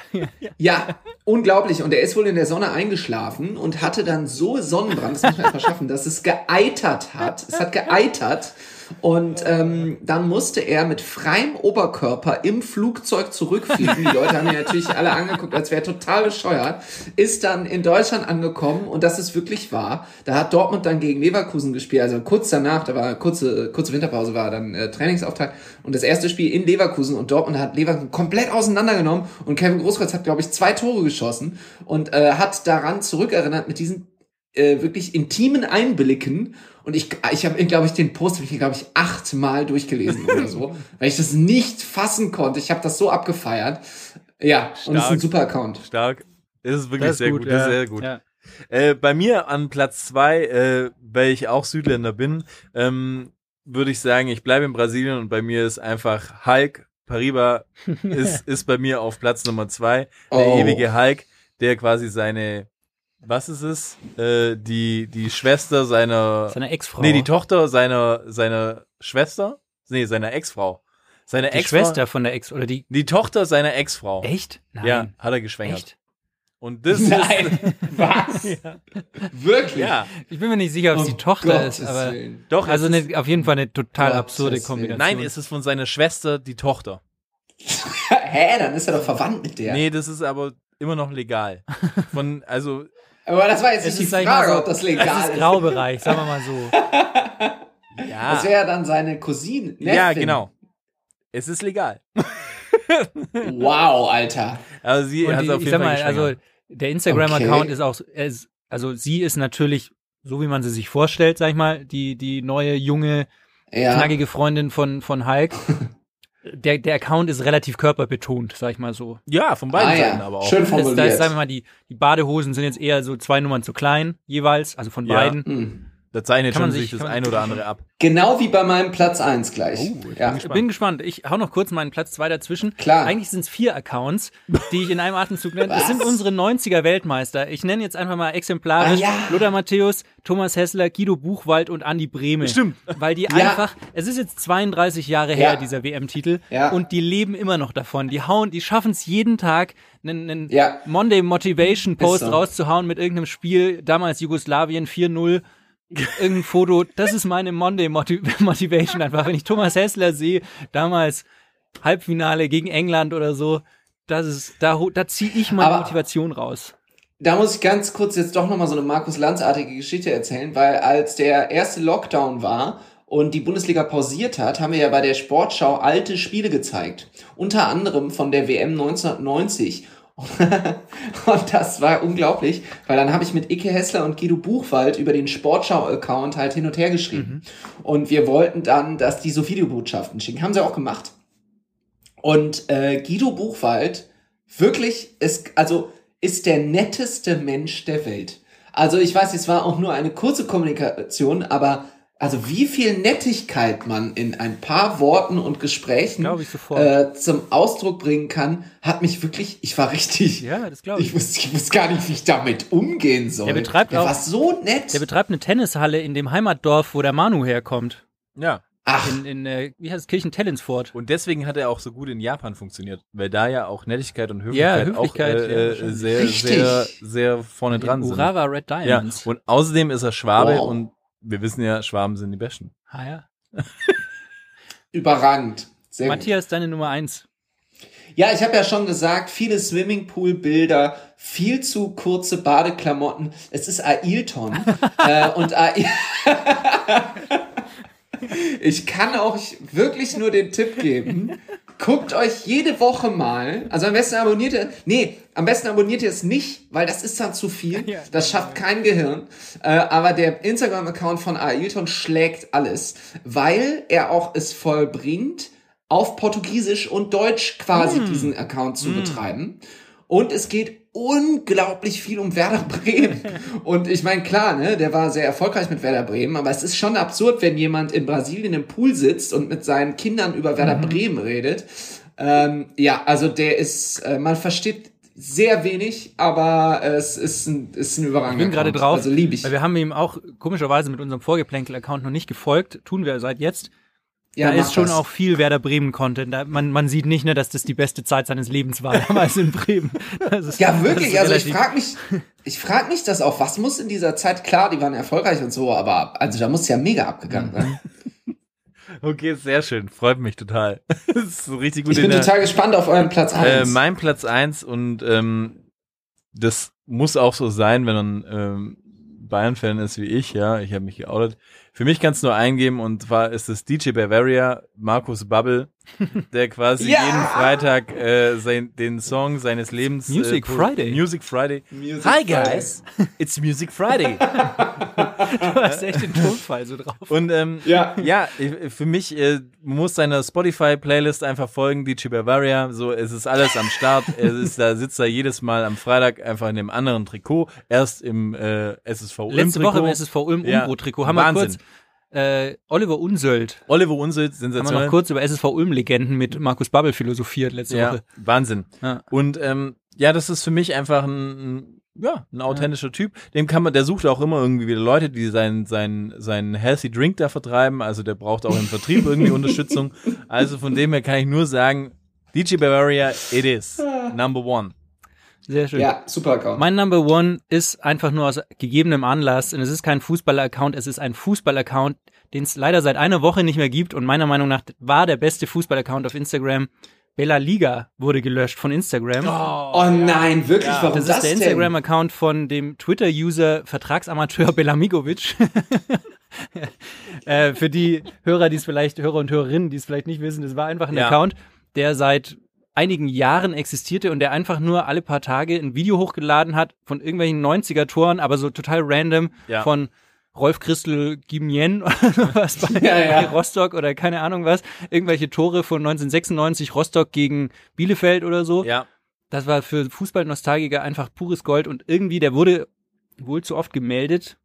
Ja, Unglaublich. Und er ist wohl in der Sonne eingeschlafen und hatte dann so Sonnenbrand, das muss man erstmal schaffen, dass es geeitert hat. Es hat geeitert. Und ähm, dann musste er mit freiem Oberkörper im Flugzeug zurückfliegen. Die Leute haben ihn natürlich alle angeguckt, als wäre er total bescheuert. Ist dann in Deutschland angekommen und das ist wirklich wahr. Da hat Dortmund dann gegen Leverkusen gespielt. Also kurz danach, da war kurze, kurze Winterpause, war dann äh, Trainingsauftakt. Und das erste Spiel in Leverkusen und Dortmund hat Leverkusen komplett auseinandergenommen. Und Kevin Großkreuz hat, glaube ich, zwei Tore geschossen und äh, hat daran zurückerinnert mit diesen äh, wirklich intimen Einblicken. Und ich, ich habe, glaube ich, den Post, glaube ich, achtmal durchgelesen oder so, weil ich das nicht fassen konnte. Ich habe das so abgefeiert. Ja, und es ist ein Stark. super Account. Stark. Das ist wirklich Das ist sehr gut, gut. Das ist ja. sehr gut. Ja. Äh, bei mir an Platz zwei, äh, weil ich auch Südländer bin, ähm, würde ich sagen, ich bleibe in Brasilien und bei mir ist einfach Hulk. Pariba ist, ist bei mir auf Platz Nummer zwei. Der Oh. ewige Hulk, der quasi seine, was ist es? Äh, die, die Schwester seiner, Seine Ex-Frau. nee, die Tochter seiner, seiner Schwester, nee, seiner Ex-Frau. Seine die Ex-Frau, Schwester von der Ex, oder die, die Tochter seiner Ex-Frau. echt? Nein. Ja, hat er geschwängert. Echt? Und das ist, Nein, was? Wirklich? ja, Ich bin mir nicht sicher, ob es Um die Tochter Gottes ist, aber, Willen. doch, also es ist, eine, auf jeden Fall eine total Gottes absurde Willen. Kombination. nein, es ist von seiner Schwester die Tochter. Hä, dann ist er doch verwandt mit der. Nee, das ist aber immer noch legal. Von, also, Aber das war jetzt es nicht die ist, Frage, so, ob das legal ist ist. Graubereich, sagen wir mal so. ja, Das wäre ja dann seine Cousine. Neffen. ja, genau. Es ist legal. Wow, Alter. Also sie Und hat auf jeden Fall mal, also der Instagram-Account Okay. ist auch, also sie ist natürlich, so wie man sie sich vorstellt, sag ich mal, die, die neue, junge, Ja. knackige Freundin von, von Hulk. Der, der Account ist relativ körperbetont, sag ich mal so. ja, von beiden Ah, ja. Seiten aber auch. Schön Das, da formuliert. ist, sagen wir mal, die, die Badehosen sind jetzt eher so zwei Nummern zu klein, jeweils, also von Ja. beiden. Hm. Da zeichnet Kann schon man sich das ein oder andere ab. Genau wie bei meinem Platz 1 gleich. Oh, ich ja. Ich bin gespannt. Ich hau noch kurz meinen Platz zwei dazwischen. Klar. Eigentlich sind es vier Accounts, die ich in einem Atemzug nenne. Das sind unsere 90er Weltmeister. Ich nenne jetzt einfach mal exemplarisch Ah, ja. Lothar Matthäus, Thomas Hessler, Guido Buchwald und Andi Brehme. Stimmt. Weil die Ja. einfach, es ist jetzt 32 Jahre her, Ja. dieser WM-Titel. Ja. Und die leben immer noch davon. Die hauen, die schaffen es jeden Tag, einen, einen Ja. Monday Motivation Post so. rauszuhauen mit irgendeinem Spiel, damals Jugoslawien 4-0 irgendein Foto, das ist meine Monday Motiv Motivation einfach. Wenn ich Thomas Hessler sehe, damals Halbfinale gegen England oder so, das ist, da, da ziehe ich meine Aber- Motivation raus. Da muss ich ganz kurz jetzt doch nochmal so eine Markus Lanz-artige Geschichte erzählen, weil als der erste Lockdown war und die Bundesliga pausiert hat, haben wir ja bei der Sportschau alte Spiele gezeigt. Unter anderem von der WM 1990. Und das war unglaublich, weil dann habe ich mit Icke Hessler und Guido Buchwald über den Sportschau-Account halt hin und her geschrieben. Und wir wollten dann, dass die so Videobotschaften schicken. Haben sie auch gemacht. Und äh, Guido Buchwald wirklich ist, also ist der netteste Mensch der Welt. Also ich weiß, es war auch nur eine kurze Kommunikation, aber also wie viel Nettigkeit man in ein paar Worten und Gesprächen äh, zum Ausdruck bringen kann, hat mich wirklich, ich war richtig, Ja, das glaube ich. ich wusste, ich wusste gar nicht, wie ich damit umgehen soll. Der betreibt der auch- war so nett. Der betreibt eine Tennishalle in dem Heimatdorf, wo der Manu herkommt. Ja. Ach, In, in äh, wie heißt es, Kirchen-Tellinsfort. Und deswegen hat er auch so gut in Japan funktioniert, weil da ja auch Nettigkeit und Ja, Höflichkeit, Höflichkeit, auch ja, äh, äh, wahrscheinlich. sehr, Richtig. sehr, sehr vorne dran sind. Urawa Red Ja, Diamonds. und außerdem ist er Schwabe Wow. und wir wissen ja, Schwaben sind die Besten. Ah, ja. überragend. Sehr gut. Matthias, deine Nummer eins. Ja, ich habe ja schon gesagt, viele Swimmingpool-Bilder, viel zu kurze Badeklamotten. Es ist Ailton. äh, und Ail ich kann euch wirklich nur den Tipp geben. Guckt euch jede Woche mal, also am besten abonniert ihr, nee, am besten abonniert ihr es nicht, weil das ist dann zu viel. Das schafft kein Gehirn. Äh, aber der Instagram-Account von Ailton schlägt alles, weil er auch es vollbringt, auf Portugiesisch und Deutsch quasi diesen Account zu betreiben. Und es geht unglaublich viel um Werder Bremen. Und ich meine, klar, ne, der war sehr erfolgreich mit Werder Bremen, aber es ist schon absurd, wenn jemand in Brasilien im Pool sitzt und mit seinen Kindern über Werder Bremen redet. Ähm, ja, also der ist, äh, man versteht sehr wenig, aber es ist ein, ist ein überragender Ich bin gerade drauf, Also liebe ich. weil wir haben ihm auch komischerweise mit unserem Vorgeplänkel-Account noch nicht gefolgt, tun wir seit jetzt. Ja, da ist schon das. auch viel Werder Bremen-Content. Man, man sieht nicht, ne, dass das die beste Zeit seines Lebens war, damals in Bremen. Ist, Ja, wirklich. Also ich frage mich, ich frage mich das auch, was muss in dieser Zeit, klar, die waren erfolgreich und so, aber also da muss ja mega abgegangen sein. Okay, sehr schön. Freut mich total. das ist so richtig gut Ich bin in der, total gespannt auf euren Platz äh, 1. Mein Platz eins und ähm, das muss auch so sein, wenn man ähm, Bayern-Fan ist wie ich, ja. Ich habe mich geoutet. Für mich kannst du nur eingeben und zwar ist es DJ Bavaria, Markus Bubble, der quasi Ja! jeden Freitag äh, sein, den Song seines Lebens Music äh, Friday. Music Friday. Music Hi Friday. guys, it's Music Friday. Du hast echt den Tonfall so drauf. Und ähm, Ja. ja, für mich äh, muss seiner Spotify-Playlist einfach folgen, DJ Bavaria. So, es ist alles am Start. es ist, da sitzt er jedes Mal am Freitag einfach in dem anderen Trikot. Erst im äh, SSV Ulm Letzte. Woche im SSV Ulm Ja, Umbro-Trikot. Haben wir Wahnsinn. kurz äh, Oliver Unsöld. Oliver Unseld, Haben wir noch kurz über SSV Ulm-Legenden mit Markus Babbel philosophiert letzte ja, Woche. Wahnsinn. Ja. Und ähm, ja, das ist für mich einfach ein, ein ja, ein authentischer Typ. Dem kann man, der sucht auch immer irgendwie wieder Leute, die seinen seinen seinen healthy Drink da vertreiben. Also der braucht auch im Vertrieb irgendwie Unterstützung. Also von dem her kann ich nur sagen, DJ Bavaria, it is number one. Sehr schön. Ja, super Account. Mein Number One ist einfach nur aus gegebenem Anlass und es ist kein Fußballer-Account, es ist ein Fußball-Account, den es leider seit einer Woche nicht mehr gibt und meiner Meinung nach war der beste Fußball-Account auf Instagram. Bella Liga wurde gelöscht von Instagram. oh nein, wirklich, warum das das, ist der? Instagram-Account von dem Twitter-User Vertragsamateur Belamigovic. äh, für die Hörer, die es vielleicht, Hörer und Hörerinnen, die es vielleicht nicht wissen, das war einfach ein Ja. Account, der seit einigen Jahren existierte und der einfach nur alle paar Tage ein Video hochgeladen hat von irgendwelchen 90er-Toren, aber so total random Ja. von Rolf Christel Gimien oder was bei, Ja, ja. Rostock oder keine Ahnung was, irgendwelche Tore von 1996 Rostock gegen Bielefeld oder so. Ja. Das war für Fußballnostalgiker einfach pures Gold und irgendwie, der wurde wohl zu oft gemeldet,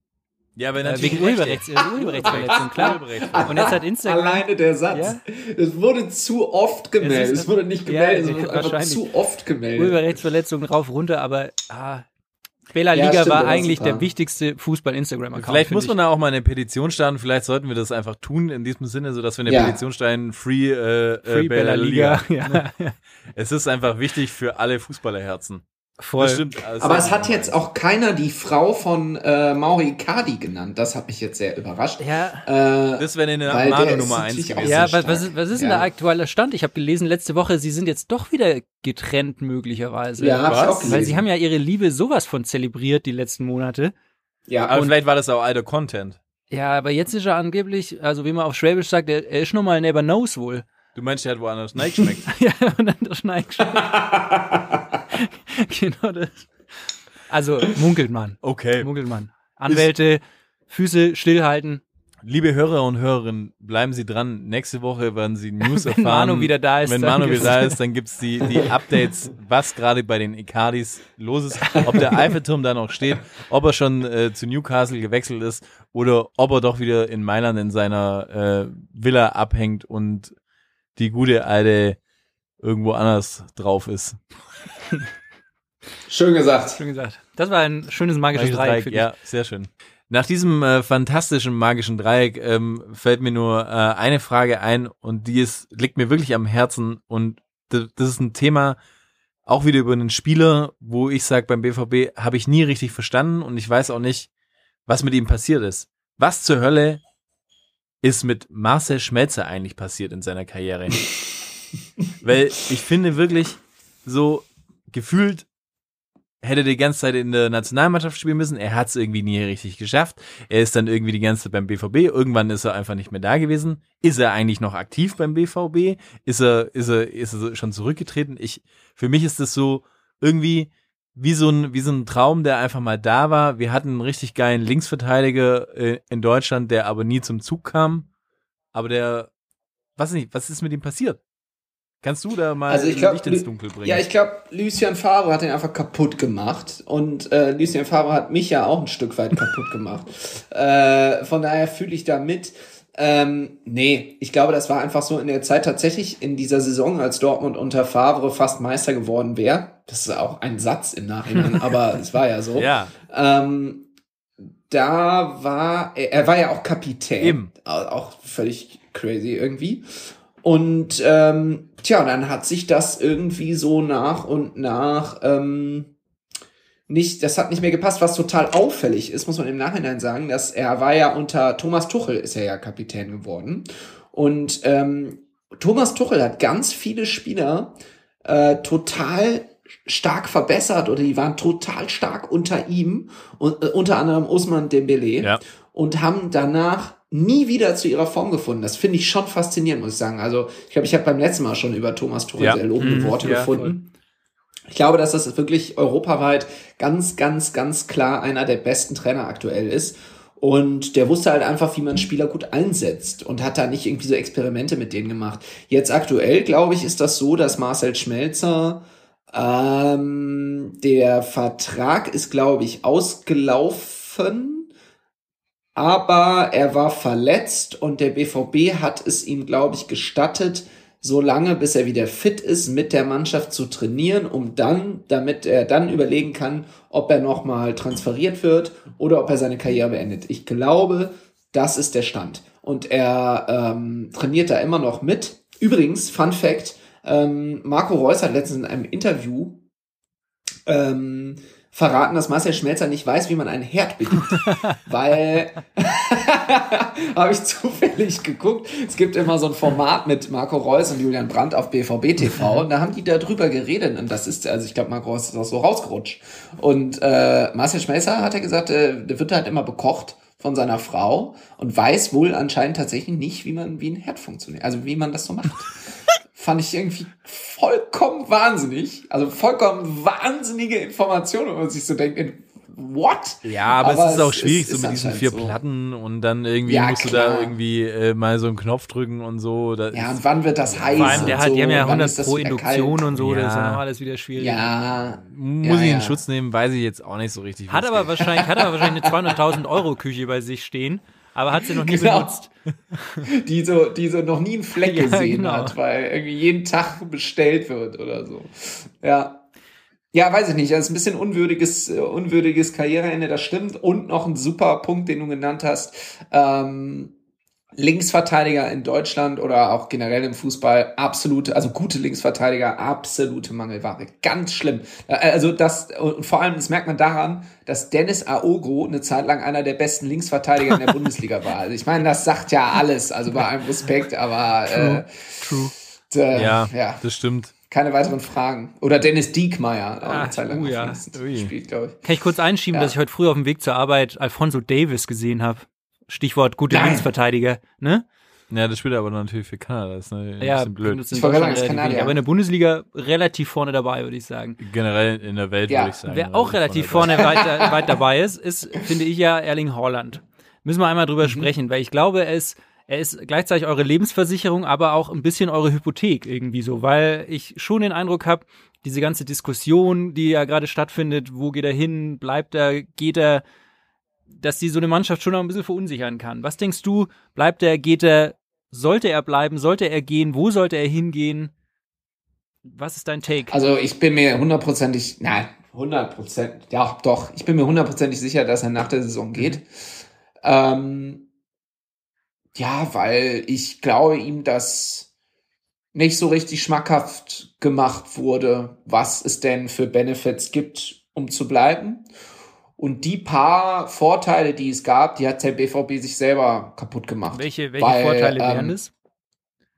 Ja, aber äh, natürlich wegen Urheberrechts, äh, Urheberrechtsverletzung, klar. Urheberrechtsverletzung. Und jetzt hat Instagram, Alleine der Satz. Es wurde zu oft gemeldet. Es Es, ist- wurde nicht Ja, gemeldet, es wurde einfach zu oft gemeldet. Urheberrechtsverletzung rauf, runter, aber ah, Bela Ja, Liga war eigentlich der wichtigste Fußball-Instagram-Account. Vielleicht muss ich. man da auch mal eine Petition starten. Vielleicht sollten wir das einfach tun in diesem Sinne, so dass wir eine Ja. Petition starten. Free, äh, Free äh, Bella Liga. Ja, Es ist einfach wichtig für alle Fußballerherzen. Voll. Das stimmt. Also- Aber es hat jetzt auch keiner die Frau von äh, Mauri Icardi genannt. Das hat mich jetzt sehr überrascht. Ja, Äh, Das wäre eine Manu Nummer natürlich 1 auch gewesen. ja was, was, ist, was ist denn Ja. der aktuelle Stand? Ich habe gelesen letzte Woche, sie sind jetzt doch wieder getrennt möglicherweise. ja, Was? auch gelesen. Weil sie haben ja ihre Liebe sowas von zelebriert die letzten Monate. ja, Aber und vielleicht war das auch alter Content. Ja, aber jetzt ist er angeblich, also wie man auf Schwäbisch sagt, er, er ist noch mal Neighbor Knows wohl. Du meinst, der hat woanders Nike schmeckt. ja, und dann der Schneid Genau das. Also, munkelt man. Okay. Munkelt man. Anwälte, Füße stillhalten. Liebe Hörer und Hörerinnen, bleiben Sie dran. Nächste Woche werden Sie News Wenn erfahren. Manu wieder da ist, Wenn Manu wieder da ist, dann gibt's die, die Updates, was gerade bei den Icardis los ist. Ob der Eiffelturm da noch steht, ob er schon äh, zu Newcastle gewechselt ist oder ob er doch wieder in Mailand in seiner äh, Villa abhängt und die gute alte irgendwo anders drauf ist. Schön gesagt. Schön gesagt. Das war ein schönes magisches Magisches Dreieck, Dreieck, finde ja, sehr schön. Nach diesem äh, fantastischen magischen Dreieck ähm, fällt mir nur äh, eine Frage ein und die ist, liegt mir wirklich am Herzen und das ist ein Thema auch wieder über einen Spieler, wo ich sage, beim BVB habe ich nie richtig verstanden und ich weiß auch nicht, was mit ihm passiert ist. Was zur Hölle ist mit Marcel Schmelzer eigentlich passiert in seiner Karriere? Weil ich finde wirklich so gefühlt hätte die ganze Zeit in der Nationalmannschaft spielen müssen. Er hat es irgendwie nie richtig geschafft. Er ist dann irgendwie die ganze Zeit beim BVB. Irgendwann ist er einfach nicht mehr da gewesen. Ist er eigentlich noch aktiv beim BVB? Ist er, ist er, ist er schon zurückgetreten? Ich, für mich ist das so irgendwie wie so ein, wie so ein Traum, der einfach mal da war. Wir hatten einen richtig geilen Linksverteidiger äh, in Deutschland, der aber nie zum Zug kam. Aber der, was nicht, was ist mit ihm passiert? Kannst du da mal Also ich glaub, Licht ins Dunkel bringen? Ja, ich glaube, Lucien Favre hat ihn einfach kaputt gemacht. Und äh, Lucien Favre hat mich ja auch ein Stück weit kaputt gemacht. Äh, von daher fühle ich da mit. Ähm, nee, ich glaube, das war einfach so in der Zeit tatsächlich in dieser Saison, als Dortmund unter Favre fast Meister geworden wäre. Das ist auch ein Satz im Nachhinein, aber es war ja so. ja. Ähm, da war, er, er war ja auch Kapitän. Eben. Au- Auch völlig crazy irgendwie. Und ähm, tja, dann hat sich das irgendwie so nach und nach ähm, nicht, das hat nicht mehr gepasst, was total auffällig ist, muss man im Nachhinein sagen, dass er war ja unter Thomas Tuchel ist er ja Kapitän geworden. Und ähm, Thomas Tuchel hat ganz viele Spieler äh, total stark verbessert oder die waren total stark unter ihm und äh, unter anderem Usman Dembele Ja. und haben danach nie wieder zu ihrer Form gefunden. Das finde ich schon faszinierend, muss ich sagen. Also ich glaube, ich habe beim letzten Mal schon über Thomas Tuchel Ja. sehr lobende Mhm, Worte ja, gefunden. Ich glaube, dass das wirklich europaweit ganz, ganz, ganz klar einer der besten Trainer aktuell ist. Und der wusste halt einfach, wie man Spieler gut einsetzt und hat da nicht irgendwie so Experimente mit denen gemacht. Jetzt aktuell, glaube ich, ist das so, dass Marcel Schmelzer, ähm, der Vertrag ist, glaube ich, ausgelaufen, aber er war verletzt und der BVB hat es ihm, glaube ich, gestattet, so lange, bis er wieder fit ist, mit der Mannschaft zu trainieren, um dann, damit er dann überlegen kann, ob er nochmal transferiert wird oder ob er seine Karriere beendet. Ich glaube, das ist der Stand. Und er ähm, trainiert da immer noch mit. Übrigens, Fun Fact, ähm, Marco Reus hat letztens in einem Interview ähm, verraten, dass Marcel Schmelzer nicht weiß, wie man einen Herd bedient. weil habe ich zufällig geguckt. Es gibt immer so ein Format mit Marco Reus und Julian Brandt auf BVB TV und da haben die da drüber geredet und das ist, also ich glaube, Marco Reus ist auch so rausgerutscht. Und äh, Marcel Schmelzer hat ja gesagt, äh, der wird halt immer bekocht von seiner Frau und weiß wohl anscheinend tatsächlich nicht, wie man wie ein Herd funktioniert, also wie man das so macht. Fand ich irgendwie vollkommen wahnsinnig, also vollkommen wahnsinnige Informationen, wenn man sich so denkt, what? Ja, aber, es ist auch schwierig, ist so mit diesen vier so. Platten und dann irgendwie Ja, musst du klar. da irgendwie äh, mal so einen Knopf drücken und so. Da Ja, und wann wird das heiß? Vor allem, der hat, so, die haben ja wann 100 ist das pro Induktion und so, das ist ja Ja. noch alles wieder schwierig. Ja, muss ja, ich in ja. Schutz nehmen, weiß ich jetzt auch nicht so richtig. Hat aber geht. wahrscheinlich, hat aber wahrscheinlich eine 200.000 Euro Küche bei sich stehen, aber hat sie noch nie Genau. benutzt. die so, die so noch nie einen Fleck Ja, gesehen genau. hat, weil irgendwie jeden Tag bestellt wird oder so. Ja. Ja, weiß ich nicht. Das ist ein bisschen unwürdiges, äh, unwürdiges Karriereende, das stimmt. Und noch ein super Punkt, den du genannt hast. Ähm, Linksverteidiger in Deutschland oder auch generell im Fußball absolute, also gute Linksverteidiger, absolute Mangelware. Ganz schlimm. Äh, Also das, und vor allem, das merkt man daran, dass Dennis Aogo eine Zeit lang einer der besten Linksverteidiger in der Bundesliga war. Also ich meine, das sagt ja alles, also bei allem Respekt, aber äh, True. äh, Ja, ja, das stimmt. keine weiteren Fragen. Oder Dennis Diekmeyer, Ah, eine Zeit lang oh auf ja. gespielt, glaube ich. Kann ich kurz einschieben, Ja. dass ich heute früh auf dem Weg zur Arbeit Alfonso Davis gesehen habe. Stichwort gute Nein. Linksverteidiger, ne? Ja, das spielt er aber natürlich für Kanada. Das ist ein Ja, bisschen blöd. Ich wollte sagen, ist Kanadier. aber in der Bundesliga relativ vorne dabei, würde ich sagen. Generell in der Welt Ja, würde ich sagen. Wer auch relativ vorne weit, weit dabei ist, ist, finde ich ja, Erling Haaland. Müssen wir einmal drüber Mhm. sprechen, weil ich glaube, er ist, er ist gleichzeitig eure Lebensversicherung, aber auch ein bisschen eure Hypothek irgendwie so, weil ich schon den Eindruck habe, diese ganze Diskussion, die ja gerade stattfindet, wo geht er hin, bleibt er, geht er, dass die so eine Mannschaft schon noch ein bisschen verunsichern kann. Was denkst du, bleibt er, geht er, sollte er bleiben, sollte er gehen, wo sollte er hingehen? Was ist dein Take? Also ich bin mir hundertprozentig, nein, hundertprozentig, ja doch, ich bin mir hundertprozentig sicher, dass er nach der Saison geht. Ähm, ja, weil ich glaube ihm, dass nicht so richtig schmackhaft gemacht wurde, was es denn für Benefits gibt, um zu bleiben. Und die paar Vorteile, die es gab, die hat der BVB sich selber kaputt gemacht. welche welche weil, Vorteile ähm, wären das?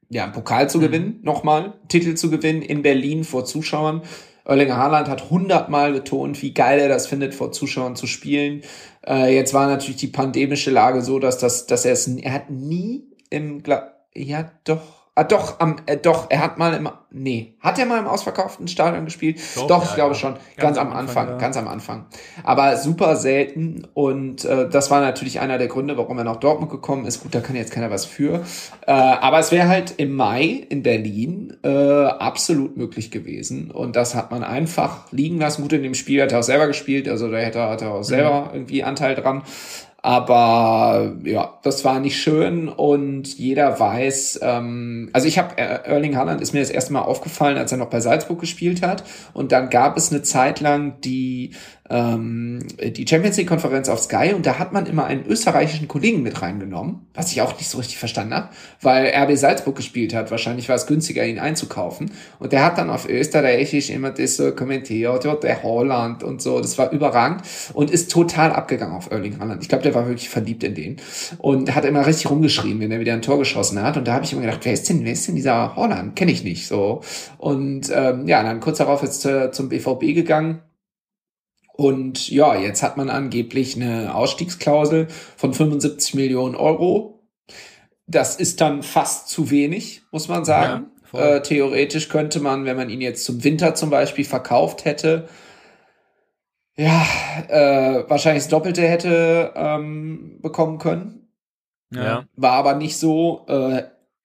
ja, einen Pokal Mhm. zu gewinnen, nochmal, Titel zu gewinnen in Berlin vor Zuschauern. Erlinger Haaland hat hundertmal betont, wie geil er das findet, vor Zuschauern zu spielen. Äh, jetzt war natürlich die pandemische Lage so, dass das, dass er es, er hat nie im, Gla ja doch, ah doch, am, äh, doch, er hat mal im, nee, hat er mal im ausverkauften Stadion gespielt? Doch, ich glaube schon, ganz, am Anfang, ja. ganz am Anfang. Aber super selten und äh, das war natürlich einer der Gründe, warum er nach Dortmund gekommen ist. Gut, da kann jetzt keiner was für. Äh, aber es wäre halt im Mai in Berlin äh, absolut möglich gewesen. Und das hat man einfach liegen lassen. Gut, in dem Spiel hat er auch selber gespielt, also da hätte er, hat er auch selber irgendwie Anteil dran. Aber ja, das war nicht schön und jeder weiß, ähm, also ich habe äh, Erling Haaland ist mir das erste Mal aufgefallen, als er noch bei Salzburg gespielt hat. Und dann gab es eine Zeit lang die ähm, die Champions League Konferenz auf Sky und da hat man immer einen österreichischen Kollegen mit reingenommen, was ich auch nicht so richtig verstanden habe, weil RB Salzburg gespielt hat. Wahrscheinlich war es günstiger, ihn einzukaufen. Und der hat dann auf Österreichisch immer das so kommentiert, ja, der Holland und so. Das war überragend und ist total abgegangen auf Erling Haaland. Ich glaube, der war wirklich verliebt in den und hat immer richtig rumgeschrien, wenn er wieder ein Tor geschossen hat. Und da habe ich immer gedacht, wer ist denn, wer ist denn dieser Holland? Kenne ich nicht so. Und ähm, ja, dann kurz darauf ist äh, zum BVB gegangen und ja, jetzt hat man angeblich eine Ausstiegsklausel von 75 Millionen Euro. Das ist dann fast zu wenig, muss man sagen. Ja, äh, theoretisch könnte man, wenn man ihn jetzt zum Winter zum Beispiel verkauft hätte, ja, äh, wahrscheinlich das Doppelte hätte ähm, bekommen können. Ja. War aber nicht so. Äh,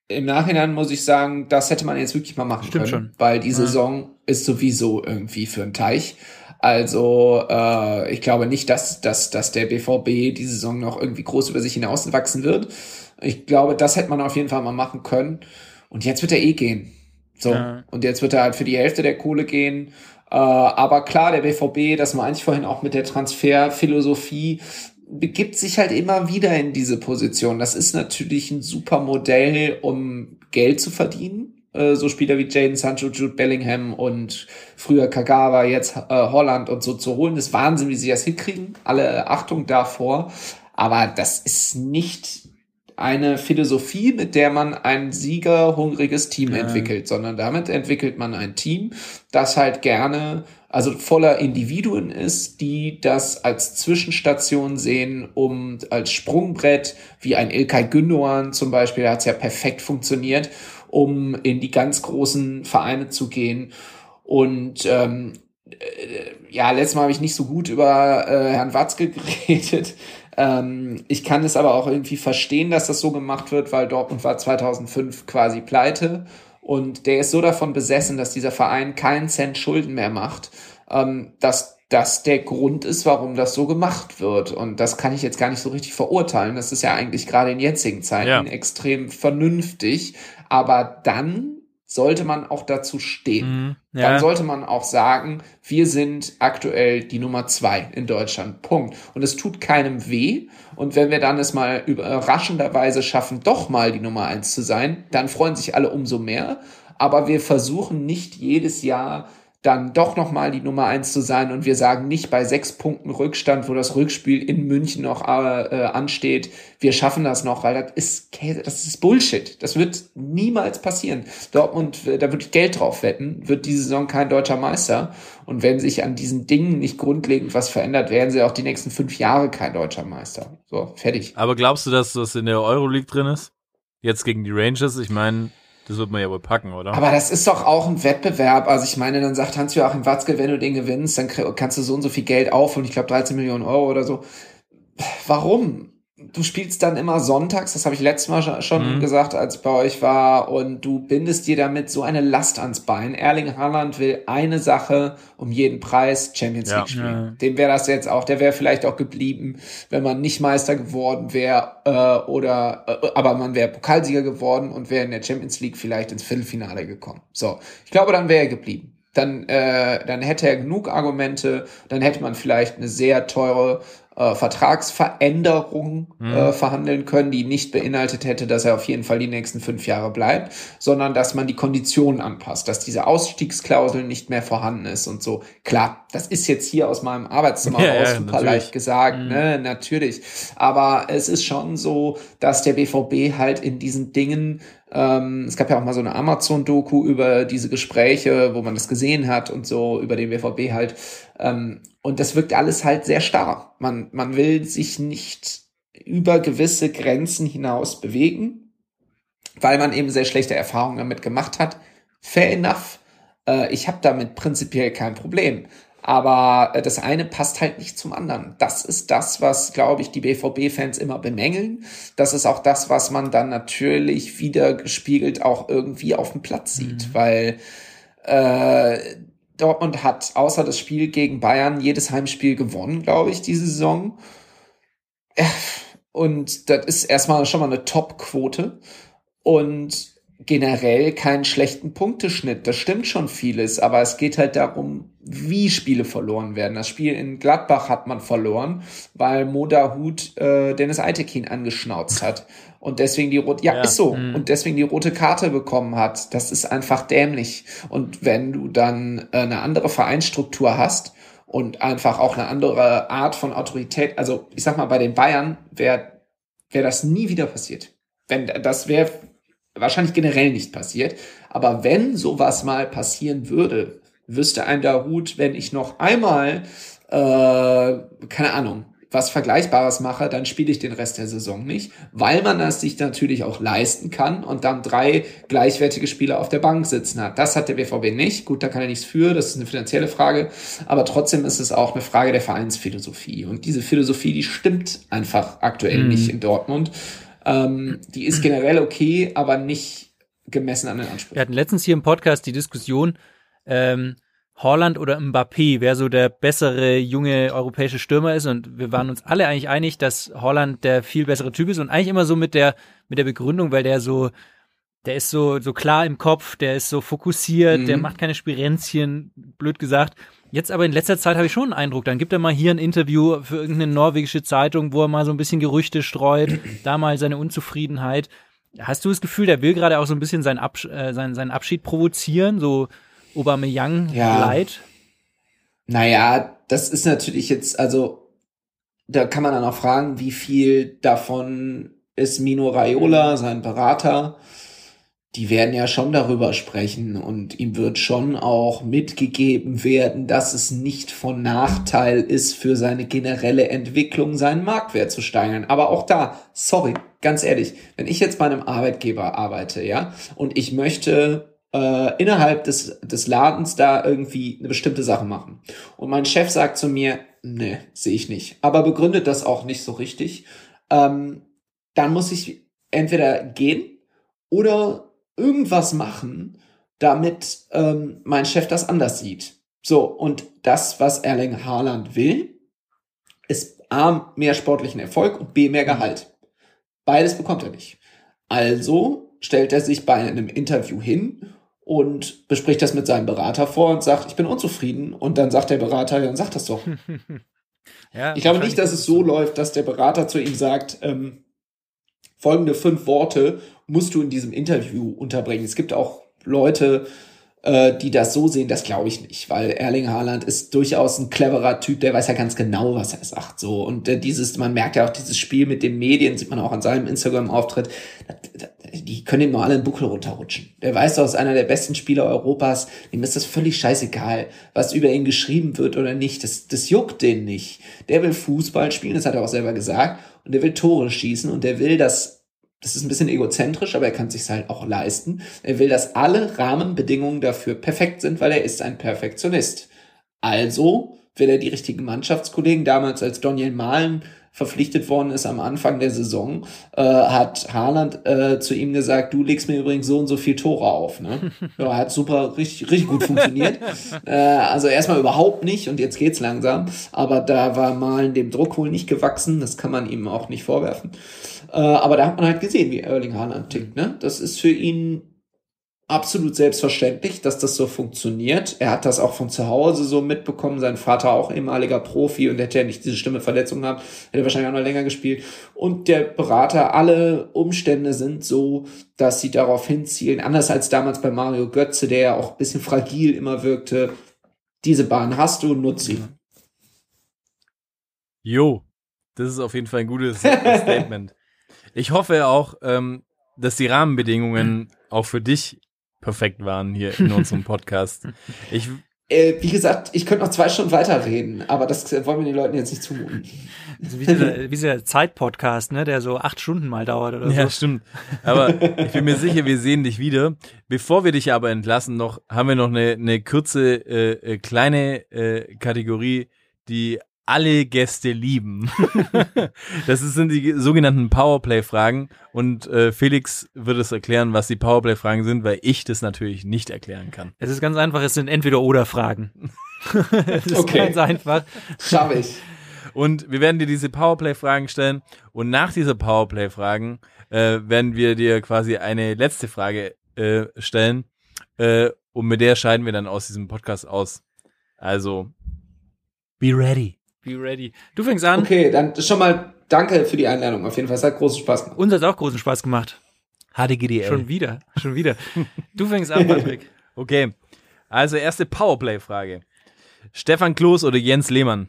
Im Nachhinein muss ich sagen, das hätte man jetzt wirklich mal machen Stimmt können, schon. weil die Ja. Saison ist sowieso irgendwie für einen Teich. Also äh, ich glaube nicht, dass, dass, dass der BVB die Saison noch irgendwie groß über sich hinauswachsen wird. Ich glaube, das hätte man auf jeden Fall mal machen können. Und jetzt wird er eh gehen. So. Ja. Und jetzt wird er halt für die Hälfte der Kohle gehen. Äh, aber klar, der BVB, das meinte ich vorhin auch mit der Transferphilosophie, begibt sich halt immer wieder in diese Position. Das ist natürlich ein super Modell, um Geld zu verdienen. Äh, so Spieler wie Jaden Sancho, Jude Bellingham und früher Kagawa, jetzt äh, Holland und so zu holen. Das ist Wahnsinn, wie sie das hinkriegen. Alle Achtung davor. Aber das ist nicht eine Philosophie, mit der man ein siegerhungriges Team entwickelt, sondern damit entwickelt man ein Team, das halt gerne, also voller Individuen ist, die das als Zwischenstation sehen, um als Sprungbrett, wie ein Ilkay Gündoğan zum Beispiel, da hat es ja perfekt funktioniert, um in die ganz großen Vereine zu gehen. Und ähm, äh, ja, letztes Mal habe ich nicht so gut über äh, Herrn Watzke geredet. Ähm, ich kann es aber auch irgendwie verstehen, dass das so gemacht wird, weil Dortmund war 2005 quasi pleite und der ist so davon besessen, dass dieser Verein keinen Cent Schulden mehr macht, ähm, dass das der Grund ist, warum das so gemacht wird. Und das kann ich jetzt gar nicht so richtig verurteilen. Das ist ja eigentlich gerade in jetzigen Zeiten Ja. extrem vernünftig. Aber dann sollte man auch dazu stehen. Dann Ja. sollte man auch sagen, wir sind aktuell die Nummer zwei in Deutschland. Punkt. Und es tut keinem weh. Und wenn wir dann es mal überraschenderweise schaffen, doch mal die Nummer eins zu sein, dann freuen sich alle umso mehr. Aber wir versuchen nicht jedes Jahr dann doch noch mal die Nummer eins zu sein und wir sagen nicht bei sechs Punkten Rückstand, wo das Rückspiel in München noch äh, äh, ansteht, wir schaffen das noch, weil das ist das ist Bullshit. Das wird niemals passieren. Dortmund, da würde ich Geld drauf wetten, wird diese Saison kein deutscher Meister. Und wenn sich an diesen Dingen nicht grundlegend was verändert, werden sie auch die nächsten fünf Jahre kein deutscher Meister. So, fertig. Aber glaubst du, dass das in der Euroleague drin ist? Jetzt gegen die Rangers? Ich meine, das wird man ja wohl packen, oder? Aber das ist doch auch ein Wettbewerb. Also ich meine, dann sagt Hans-Joachim Watzke, wenn du den gewinnst, dann kannst du so und so viel Geld auf und ich glaube 13 Millionen Euro oder so. Warum? Du spielst dann immer sonntags, das habe ich letztes Mal schon- Mhm. gesagt, als ich bei euch war, und du bindest dir damit so eine Last ans Bein. Erling Haaland will eine Sache um jeden Preis, Champions Ja. League spielen. Ja. Dem wäre das jetzt auch, der wäre vielleicht auch geblieben, wenn man nicht Meister geworden wäre, äh, oder, äh, aber man wäre Pokalsieger geworden und wäre in der Champions League vielleicht ins Viertelfinale gekommen. So, ich glaube, dann wäre er geblieben. Dann, äh, dann hätte er genug Argumente, dann hätte man vielleicht eine sehr teure äh, Vertragsveränderung äh, verhandeln können, die nicht beinhaltet hätte, dass er auf jeden Fall die nächsten fünf Jahre bleibt, sondern dass man die Konditionen anpasst, dass diese Ausstiegsklausel nicht mehr vorhanden ist und so. Klar, das ist jetzt hier aus meinem Arbeitszimmer Ja, raus ja, super natürlich. leicht gesagt, ne, natürlich. Aber es ist schon so, dass der BVB halt in diesen Dingen ähm, es gab ja auch mal so eine Amazon-Doku über diese Gespräche, wo man das gesehen hat und so über den BVB halt. Ähm, und das wirkt alles halt sehr starr. Man, man will sich nicht über gewisse Grenzen hinaus bewegen, weil man eben sehr schlechte Erfahrungen damit gemacht hat. Fair enough. Äh, ich habe damit prinzipiell kein Problem. Aber äh, das eine passt halt nicht zum anderen. Das ist das, was, glaube ich, die BVB-Fans immer bemängeln. Das ist auch das, was man dann natürlich wieder gespiegelt auch irgendwie auf dem Platz sieht, weil äh, Dortmund hat außer das Spiel gegen Bayern jedes Heimspiel gewonnen, glaube ich, diese Saison. Und das ist erstmal schon mal eine Top-Quote. Und generell keinen schlechten Punkteschnitt. Das stimmt schon vieles, aber es geht halt darum, wie Spiele verloren werden. Das Spiel in Gladbach hat man verloren, weil Moda Hut äh, Dennis Eitekin angeschnauzt hat und deswegen die rote, ja, Ja, ist so, mhm. und deswegen die rote Karte bekommen hat. Das ist einfach dämlich. Und wenn du dann äh, eine andere Vereinsstruktur hast und einfach auch eine andere Art von Autorität, also ich sag mal, bei den Bayern wäre wär das nie wieder passiert. Wenn das wäre wahrscheinlich generell nicht passiert. Aber wenn sowas mal passieren würde, wüsste ein Dahut, wenn ich noch einmal, äh, keine Ahnung, was Vergleichbares mache, dann spiele ich den Rest der Saison nicht, weil man das sich natürlich auch leisten kann und dann drei gleichwertige Spieler auf der Bank sitzen hat. Das hat der BVB nicht. Gut, da kann er nichts für, das ist eine finanzielle Frage, aber trotzdem ist es auch eine Frage der Vereinsphilosophie. Und diese Philosophie, die stimmt einfach aktuell Mhm. nicht in Dortmund. Ähm, die ist generell okay, aber nicht gemessen an den Ansprüchen. Wir hatten letztens hier im Podcast die Diskussion, ähm, Holland oder Mbappé, wer so der bessere junge europäische Stürmer ist. Und wir waren uns alle eigentlich einig, dass Holland der viel bessere Typ ist und eigentlich immer so mit der, mit der Begründung, weil der so, der ist so, so klar im Kopf, der ist so fokussiert, Mhm. der macht keine Spirenzchen, blöd gesagt. Jetzt aber in letzter Zeit habe ich schon einen Eindruck, dann gibt er mal hier ein Interview für irgendeine norwegische Zeitung, wo er mal so ein bisschen Gerüchte streut, da mal seine Unzufriedenheit. Hast du das Gefühl, der will gerade auch so ein bisschen seinen, Absch äh, seinen, seinen Abschied provozieren, so Aubameyang Ja. leid? Naja, das ist natürlich jetzt, also da kann man dann auch fragen, wie viel davon ist Mino Raiola, sein Berater. Die werden ja schon darüber sprechen und ihm wird schon auch mitgegeben werden, dass es nicht von Nachteil ist für seine generelle Entwicklung, seinen Marktwert zu steigern. Aber auch da, sorry, ganz ehrlich, wenn ich jetzt bei einem Arbeitgeber arbeite, ja, und ich möchte äh, innerhalb des, des Ladens da irgendwie eine bestimmte Sache machen. Und mein Chef sagt zu mir, ne, sehe ich nicht. Aber begründet das auch nicht so richtig. Ähm, dann muss ich entweder gehen oder irgendwas machen, damit ähm, mein Chef das anders sieht. So, und das, was Erling Haaland will, ist A, mehr sportlichen Erfolg und B, mehr Gehalt. Beides bekommt er nicht. Also stellt er sich bei einem Interview hin und bespricht das mit seinem Berater vor und sagt, ich bin unzufrieden. Und dann sagt der Berater, dann sag das doch. Ja, Ich glaube nicht, dass es so läuft, dass der Berater zu ihm sagt, ähm, folgende fünf Worte musst du in diesem Interview unterbringen. Es gibt auch Leute, äh, die das so sehen, das glaube ich nicht, weil Erling Haaland ist durchaus ein cleverer Typ, der weiß ja ganz genau, was er sagt. So und äh, dieses, man merkt ja auch dieses Spiel mit den Medien, sieht man auch an seinem Instagram-Auftritt. Die können ihm nur alle einen Buckel runterrutschen. Der weiß doch, ist einer der besten Spieler Europas. Dem ist das völlig scheißegal, was über ihn geschrieben wird oder nicht. Das, das juckt den nicht. Der will Fußball spielen, das hat er auch selber gesagt. Und der will Tore schießen und der will, dass das ist ein bisschen egozentrisch, aber er kann sich halt auch leisten. Er will, dass alle Rahmenbedingungen dafür perfekt sind, weil er ist ein Perfektionist. Also will er die richtigen Mannschaftskollegen. Damals, als Daniel Mahlen verpflichtet worden ist am Anfang der Saison, äh, hat Haaland äh, zu ihm gesagt, du legst mir übrigens so und so viel Tore auf. Ne? Ja, hat super, richtig, richtig gut funktioniert. äh, also erstmal überhaupt nicht und jetzt geht's langsam. Aber da war Mahlen dem Druck wohl nicht gewachsen. Das kann man ihm auch nicht vorwerfen. Äh, aber da hat man halt gesehen, wie Erling Haaland tickt. Ne? Das ist für ihn absolut selbstverständlich, dass das so funktioniert. Er hat das auch von zu Hause so mitbekommen. Sein Vater auch ehemaliger Profi und hätte er nicht diese Stimmeverletzung gehabt, hätte wahrscheinlich auch noch länger gespielt. Und der Berater, alle Umstände sind so, dass sie darauf hinzielen, anders als damals bei Mario Götze, der ja auch ein bisschen fragil immer wirkte. Diese Bahn hast du, nutz sie. Jo, das ist auf jeden Fall ein gutes Statement. Ich hoffe auch, ähm, dass die Rahmenbedingungen auch für dich perfekt waren hier in unserem Podcast. Ich, Äh, wie gesagt, ich könnte noch zwei Stunden weiterreden, aber das wollen wir den Leuten jetzt nicht zumuten. Also wie dieser, wie dieser Zeit-Podcast, ne, der so acht Stunden mal dauert oder ja, so. stimmt. Aber ich bin mir sicher, wir sehen dich wieder. Bevor wir dich aber entlassen, noch haben wir noch eine, eine kurze äh, äh, kleine äh, Kategorie, die alle Gäste lieben. das sind die sogenannten Powerplay-Fragen und äh, Felix wird es erklären, was die Powerplay-Fragen sind, weil ich das natürlich nicht erklären kann. Es ist ganz einfach, es sind entweder oder Fragen. Es ist Okay. ganz einfach. Schaffe ich. Und wir werden dir diese Powerplay-Fragen stellen. Und nach dieser Powerplay-Fragen äh, werden wir dir quasi eine letzte Frage äh, stellen. Äh, und mit der scheiden wir dann aus diesem Podcast aus. Also, be ready. Be ready. Du fängst an. Okay, dann schon mal danke für die Einladung. Auf jeden Fall, es hat großen Spaß gemacht. Uns hat auch großen Spaß gemacht. HDGDL. Schon wieder, schon wieder. Du fängst an, Patrick. Okay. Also, erste Powerplay-Frage. Stefan Kloß oder Jens Lehmann?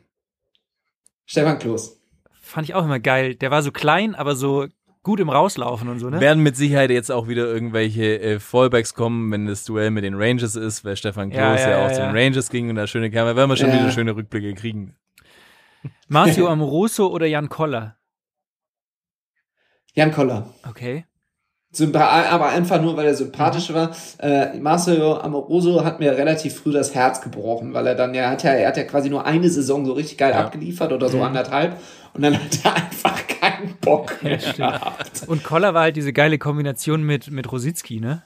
Stefan Kloß. Fand ich auch immer geil. Der war so klein, aber so gut im Rauslaufen und so, ne? Werden mit Sicherheit jetzt auch wieder irgendwelche äh, Fallbacks kommen, wenn das Duell mit den Rangers ist, weil Stefan Kloß Ja, ja, ja, auch ja, zu den. Rangers ging und da schöne kam. Da werden wir schon Ja. wieder schöne Rückblicke kriegen. Marcio Amoroso oder Jan Koller? Jan Koller. Okay. Sympa aber einfach nur, weil er sympathisch war. Äh, Marcelo Amoroso hat mir relativ früh das Herz gebrochen, weil er dann ja hat ja, er hat ja quasi nur eine Saison so richtig geil Ja. abgeliefert oder so anderthalb und dann hat er einfach keinen Bock mehr stimmt. gehabt. Und Koller war halt diese geile Kombination mit, mit Rositzky, ne?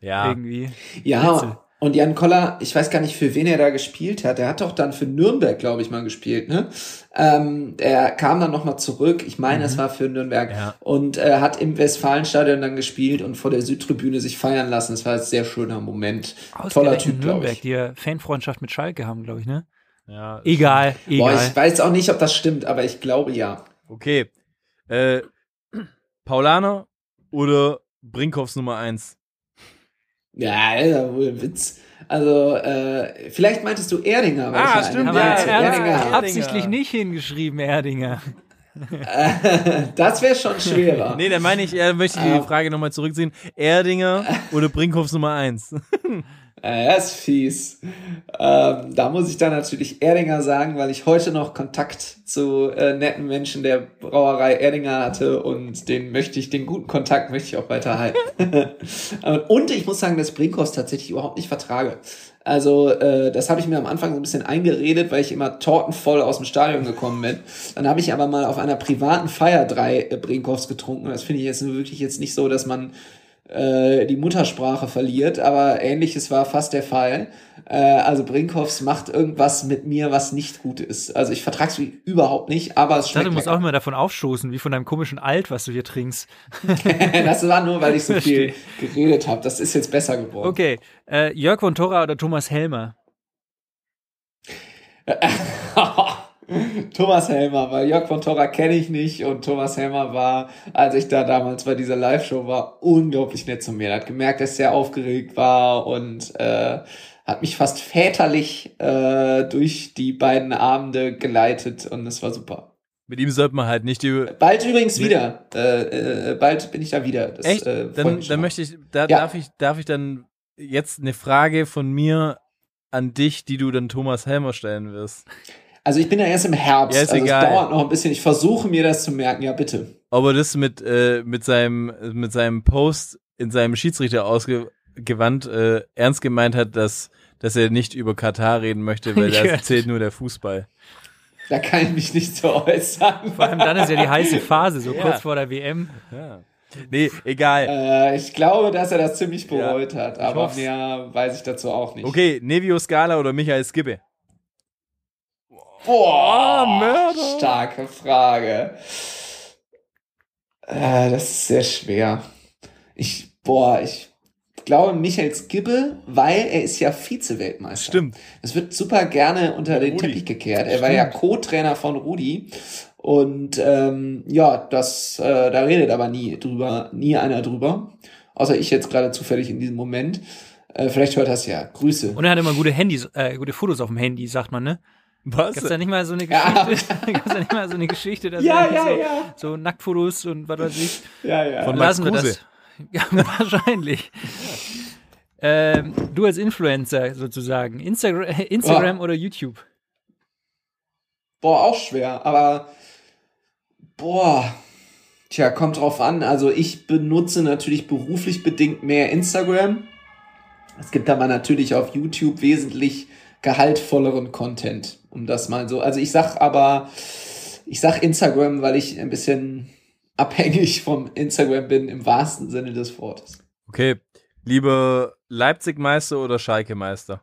Ja. Irgendwie. Ja, Witze. Und Jan Koller, ich weiß gar nicht, für wen er da gespielt hat. Er hat doch dann für Nürnberg, glaube ich, mal gespielt, ne? Ähm, er kam dann nochmal zurück, ich meine, es war für Nürnberg, Ja. und äh, hat im Westfalenstadion dann gespielt und vor der Südtribüne sich feiern lassen. Das war ein sehr schöner Moment. Toller Typ, glaube ich. die ja Fanfreundschaft mit Schalke haben, glaube ich, ne? ja. Egal, Boah, egal. ich weiß auch nicht, ob das stimmt, aber ich glaube ja. Okay. Äh, Paulaner oder Brinkhoffs Nummer 1? Ja, das ist ja wohl ein Witz. Also, äh, vielleicht meintest du Erdinger. weil Ah, ich ja stimmt, ja, er hat Erdinger Erdinger. habe. absichtlich nicht hingeschrieben, Erdinger. Das wäre schon schwerer. Nee, dann meine ich, er möchte die Ah. Frage nochmal zurückziehen. Erdinger oder Brinkhoffs Nummer 1? Äh, das ist fies. Ähm, da muss ich dann natürlich Erdinger sagen, weil ich heute noch Kontakt zu äh, netten Menschen der Brauerei Erdinger hatte und den möchte ich, den guten Kontakt möchte ich auch weiterhalten. Und ich muss sagen, dass Brinkhoffs tatsächlich überhaupt nicht vertrage. Also äh, das habe ich mir am Anfang so ein bisschen eingeredet, weil ich immer tortenvoll aus dem Stadion gekommen bin. Dann habe ich aber mal auf einer privaten Feier drei äh, Brinkhoffs getrunken. Das finde ich jetzt wirklich jetzt nicht so, dass man äh, die Muttersprache verliert, aber ähnliches war fast der Fall. Äh, also Brinkhoffs macht irgendwas mit mir, was nicht gut ist. Also ich vertrag's überhaupt nicht, aber es Ich dachte, schmeckt du musst auch immer davon aufstoßen, wie von deinem komischen Alt, was du hier trinkst. Das war nur, weil ich so viel geredet habe. Das ist jetzt besser geworden. Okay, äh, Jörg von Torra oder Thomas Helmer? Thomas Helmer, weil Jörg von Torra kenne ich nicht und Thomas Helmer war, als ich da damals bei dieser Live-Show war, unglaublich nett zu mir. Er hat gemerkt, dass ich sehr aufgeregt war und äh, hat mich fast väterlich äh, durch die beiden Abende geleitet und es war super. Mit ihm sollte man halt nicht die. Bald übrigens wieder. Äh, äh, bald bin ich da wieder. Das, Echt? Äh, dann dann möchte ich, da Ja. darf ich, darf ich dann jetzt eine Frage von mir an dich, die du dann Thomas Helmer stellen wirst. Also ich bin ja erst im Herbst. Ja, ist also egal. es dauert noch ein bisschen. Ich versuche mir das zu merken. Ja, bitte. Ob er das mit, äh, mit seinem, mit seinem Post in seinem Schiedsrichter ausgewandt äh, ernst gemeint hat, dass, dass er nicht über Katar reden möchte, weil Ja. da zählt nur der Fußball. Da kann ich mich nicht so äußern. Vor allem dann ist ja die heiße Phase, so Ja. kurz vor der WM. Ja. Nee, egal. Äh, ich glaube, dass er das ziemlich Ja, bereut hat, aber mehr weiß ich dazu auch nicht. Okay, Nevio Scala oder Michael Skibbe? Boah, Mörder. starke Frage. Äh, das ist sehr schwer. Ich, boah, ich glaube Michael Skibbe, weil er ist ja Vize-Weltmeister. Stimmt. Es wird super gerne unter den Rudi. Teppich gekehrt. Er war ja Co-Trainer von Rudi. Und ähm, ja, das, äh, da redet aber nie drüber, nie einer drüber. Außer ich jetzt gerade zufällig in diesem Moment. Äh, vielleicht hört das ja. Grüße. Und er hat immer gute Handys, äh, gute Fotos auf dem Handy, sagt man, ne? Was? Gab's da nicht mal so eine Ja. Geschichte? Gab's da nicht mal so eine Geschichte, dass Ja, ja, so, ja. so Nacktfotos und was weiß ich. Ja, ja. Von Max Lassen wir Kruse. das. Ja, wahrscheinlich. Ähm, du als Influencer sozusagen. Instagram, Instagram oder YouTube? Boah, auch schwer, aber boah, tja, kommt drauf an. Also ich benutze natürlich beruflich bedingt mehr Instagram. Es gibt aber natürlich auf YouTube wesentlich gehaltvolleren Content, um das mal so. Also ich sag aber, ich sag Instagram, weil ich ein bisschen abhängig vom Instagram bin, im wahrsten Sinne des Wortes. Okay, lieber Leipzig-Meister oder Schalke-Meister?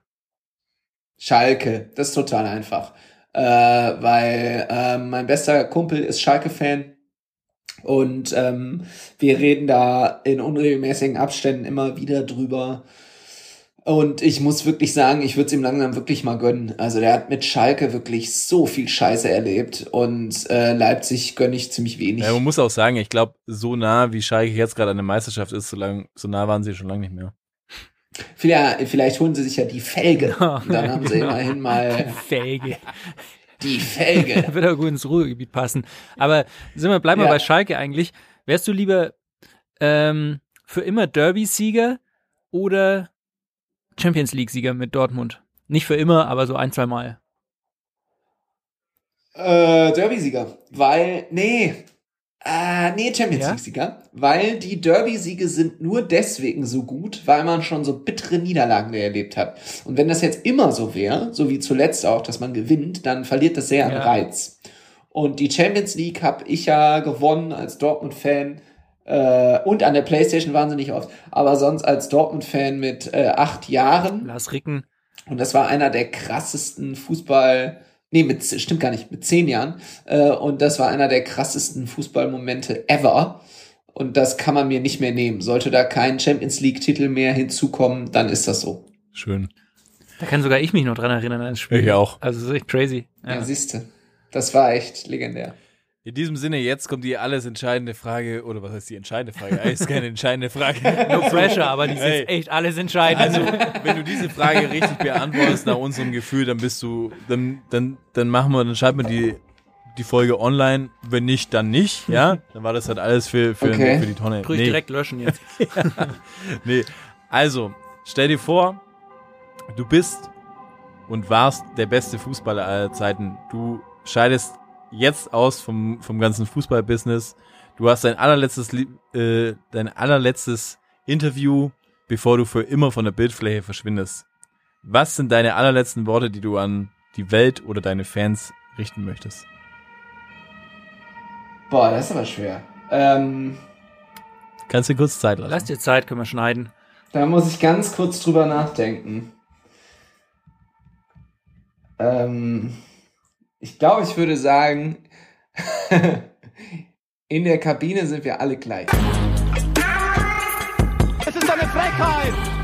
Schalke, das ist total einfach. äh, weil äh, mein bester Kumpel ist Schalke-Fan und ähm, wir reden da in unregelmäßigen Abständen immer wieder drüber. Und ich muss wirklich sagen, ich würde es ihm langsam wirklich mal gönnen. Also der hat mit Schalke wirklich so viel Scheiße erlebt und äh, Leipzig gönne ich ziemlich wenig. Ja, man muss auch sagen, ich glaube, so nah wie Schalke jetzt gerade an der Meisterschaft ist, so, lang, so nah waren sie schon lange nicht mehr. Vielleicht, vielleicht holen sie sich ja die Felge. Und dann haben sie Genau. immerhin mal Fähige. die Felge. Wird auch gut ins Ruhrgebiet passen. Aber sind wir, bleiben wir Ja. bei Schalke eigentlich. Wärst du lieber ähm, für immer Derby-Sieger oder Champions League-Sieger mit Dortmund? Nicht für immer, aber so ein, zwei Mal. Äh, Derby-Sieger. Weil, nee. Äh, nee, Champions Ja? League-Sieger. Weil die Derby-Siege sind nur deswegen so gut, weil man schon so bittere Niederlagen erlebt hat. Und wenn das jetzt immer so wäre, so wie zuletzt auch, dass man gewinnt, dann verliert das sehr an Ja. Reiz. Und die Champions League habe ich ja gewonnen als Dortmund-Fan. Äh, und an der Playstation wahnsinnig oft. Aber sonst als Dortmund-Fan mit äh, acht Jahren. Lars Ricken. Und das war einer der krassesten Fußball, nee, mit, stimmt gar nicht, mit zehn Jahren. Äh, und das war einer der krassesten Fußballmomente ever. Und das kann man mir nicht mehr nehmen. Sollte da kein Champions League-Titel mehr hinzukommen, dann ist das so. Schön. Da kann sogar ich mich noch dran erinnern an das Spiel. Ich auch. Also das ist echt crazy. Ja, Ja. siehste. Das war echt legendär. In diesem Sinne, jetzt kommt die alles entscheidende Frage, oder was heißt die entscheidende Frage? Eigentlich ist keine entscheidende Frage. No pressure, aber die ist Hey. echt alles entscheidend. Also, wenn du diese Frage richtig beantwortest nach unserem Gefühl, dann bist du, dann, dann, dann machen wir, dann schalten wir die, die Folge online. Wenn nicht, dann nicht, ja? Dann war das halt alles für, für, Okay. für die Tonne. Sprich direkt löschen jetzt. Nee. Also, stell dir vor, du bist und warst der beste Fußballer aller Zeiten. Du scheidest jetzt aus vom, vom ganzen Fußballbusiness. Du hast dein allerletztes, äh, dein allerletztes Interview, bevor du für immer von der Bildfläche verschwindest. Was sind deine allerletzten Worte, die du an die Welt oder deine Fans richten möchtest? Boah, das ist aber schwer. Ähm, Kannst du dir kurz Zeit lassen? Lass dir Zeit, können wir schneiden. da muss ich ganz kurz drüber nachdenken. Ähm, ich glaube, ich würde sagen, in der Kabine sind wir alle gleich. Es ist eine Frechheit!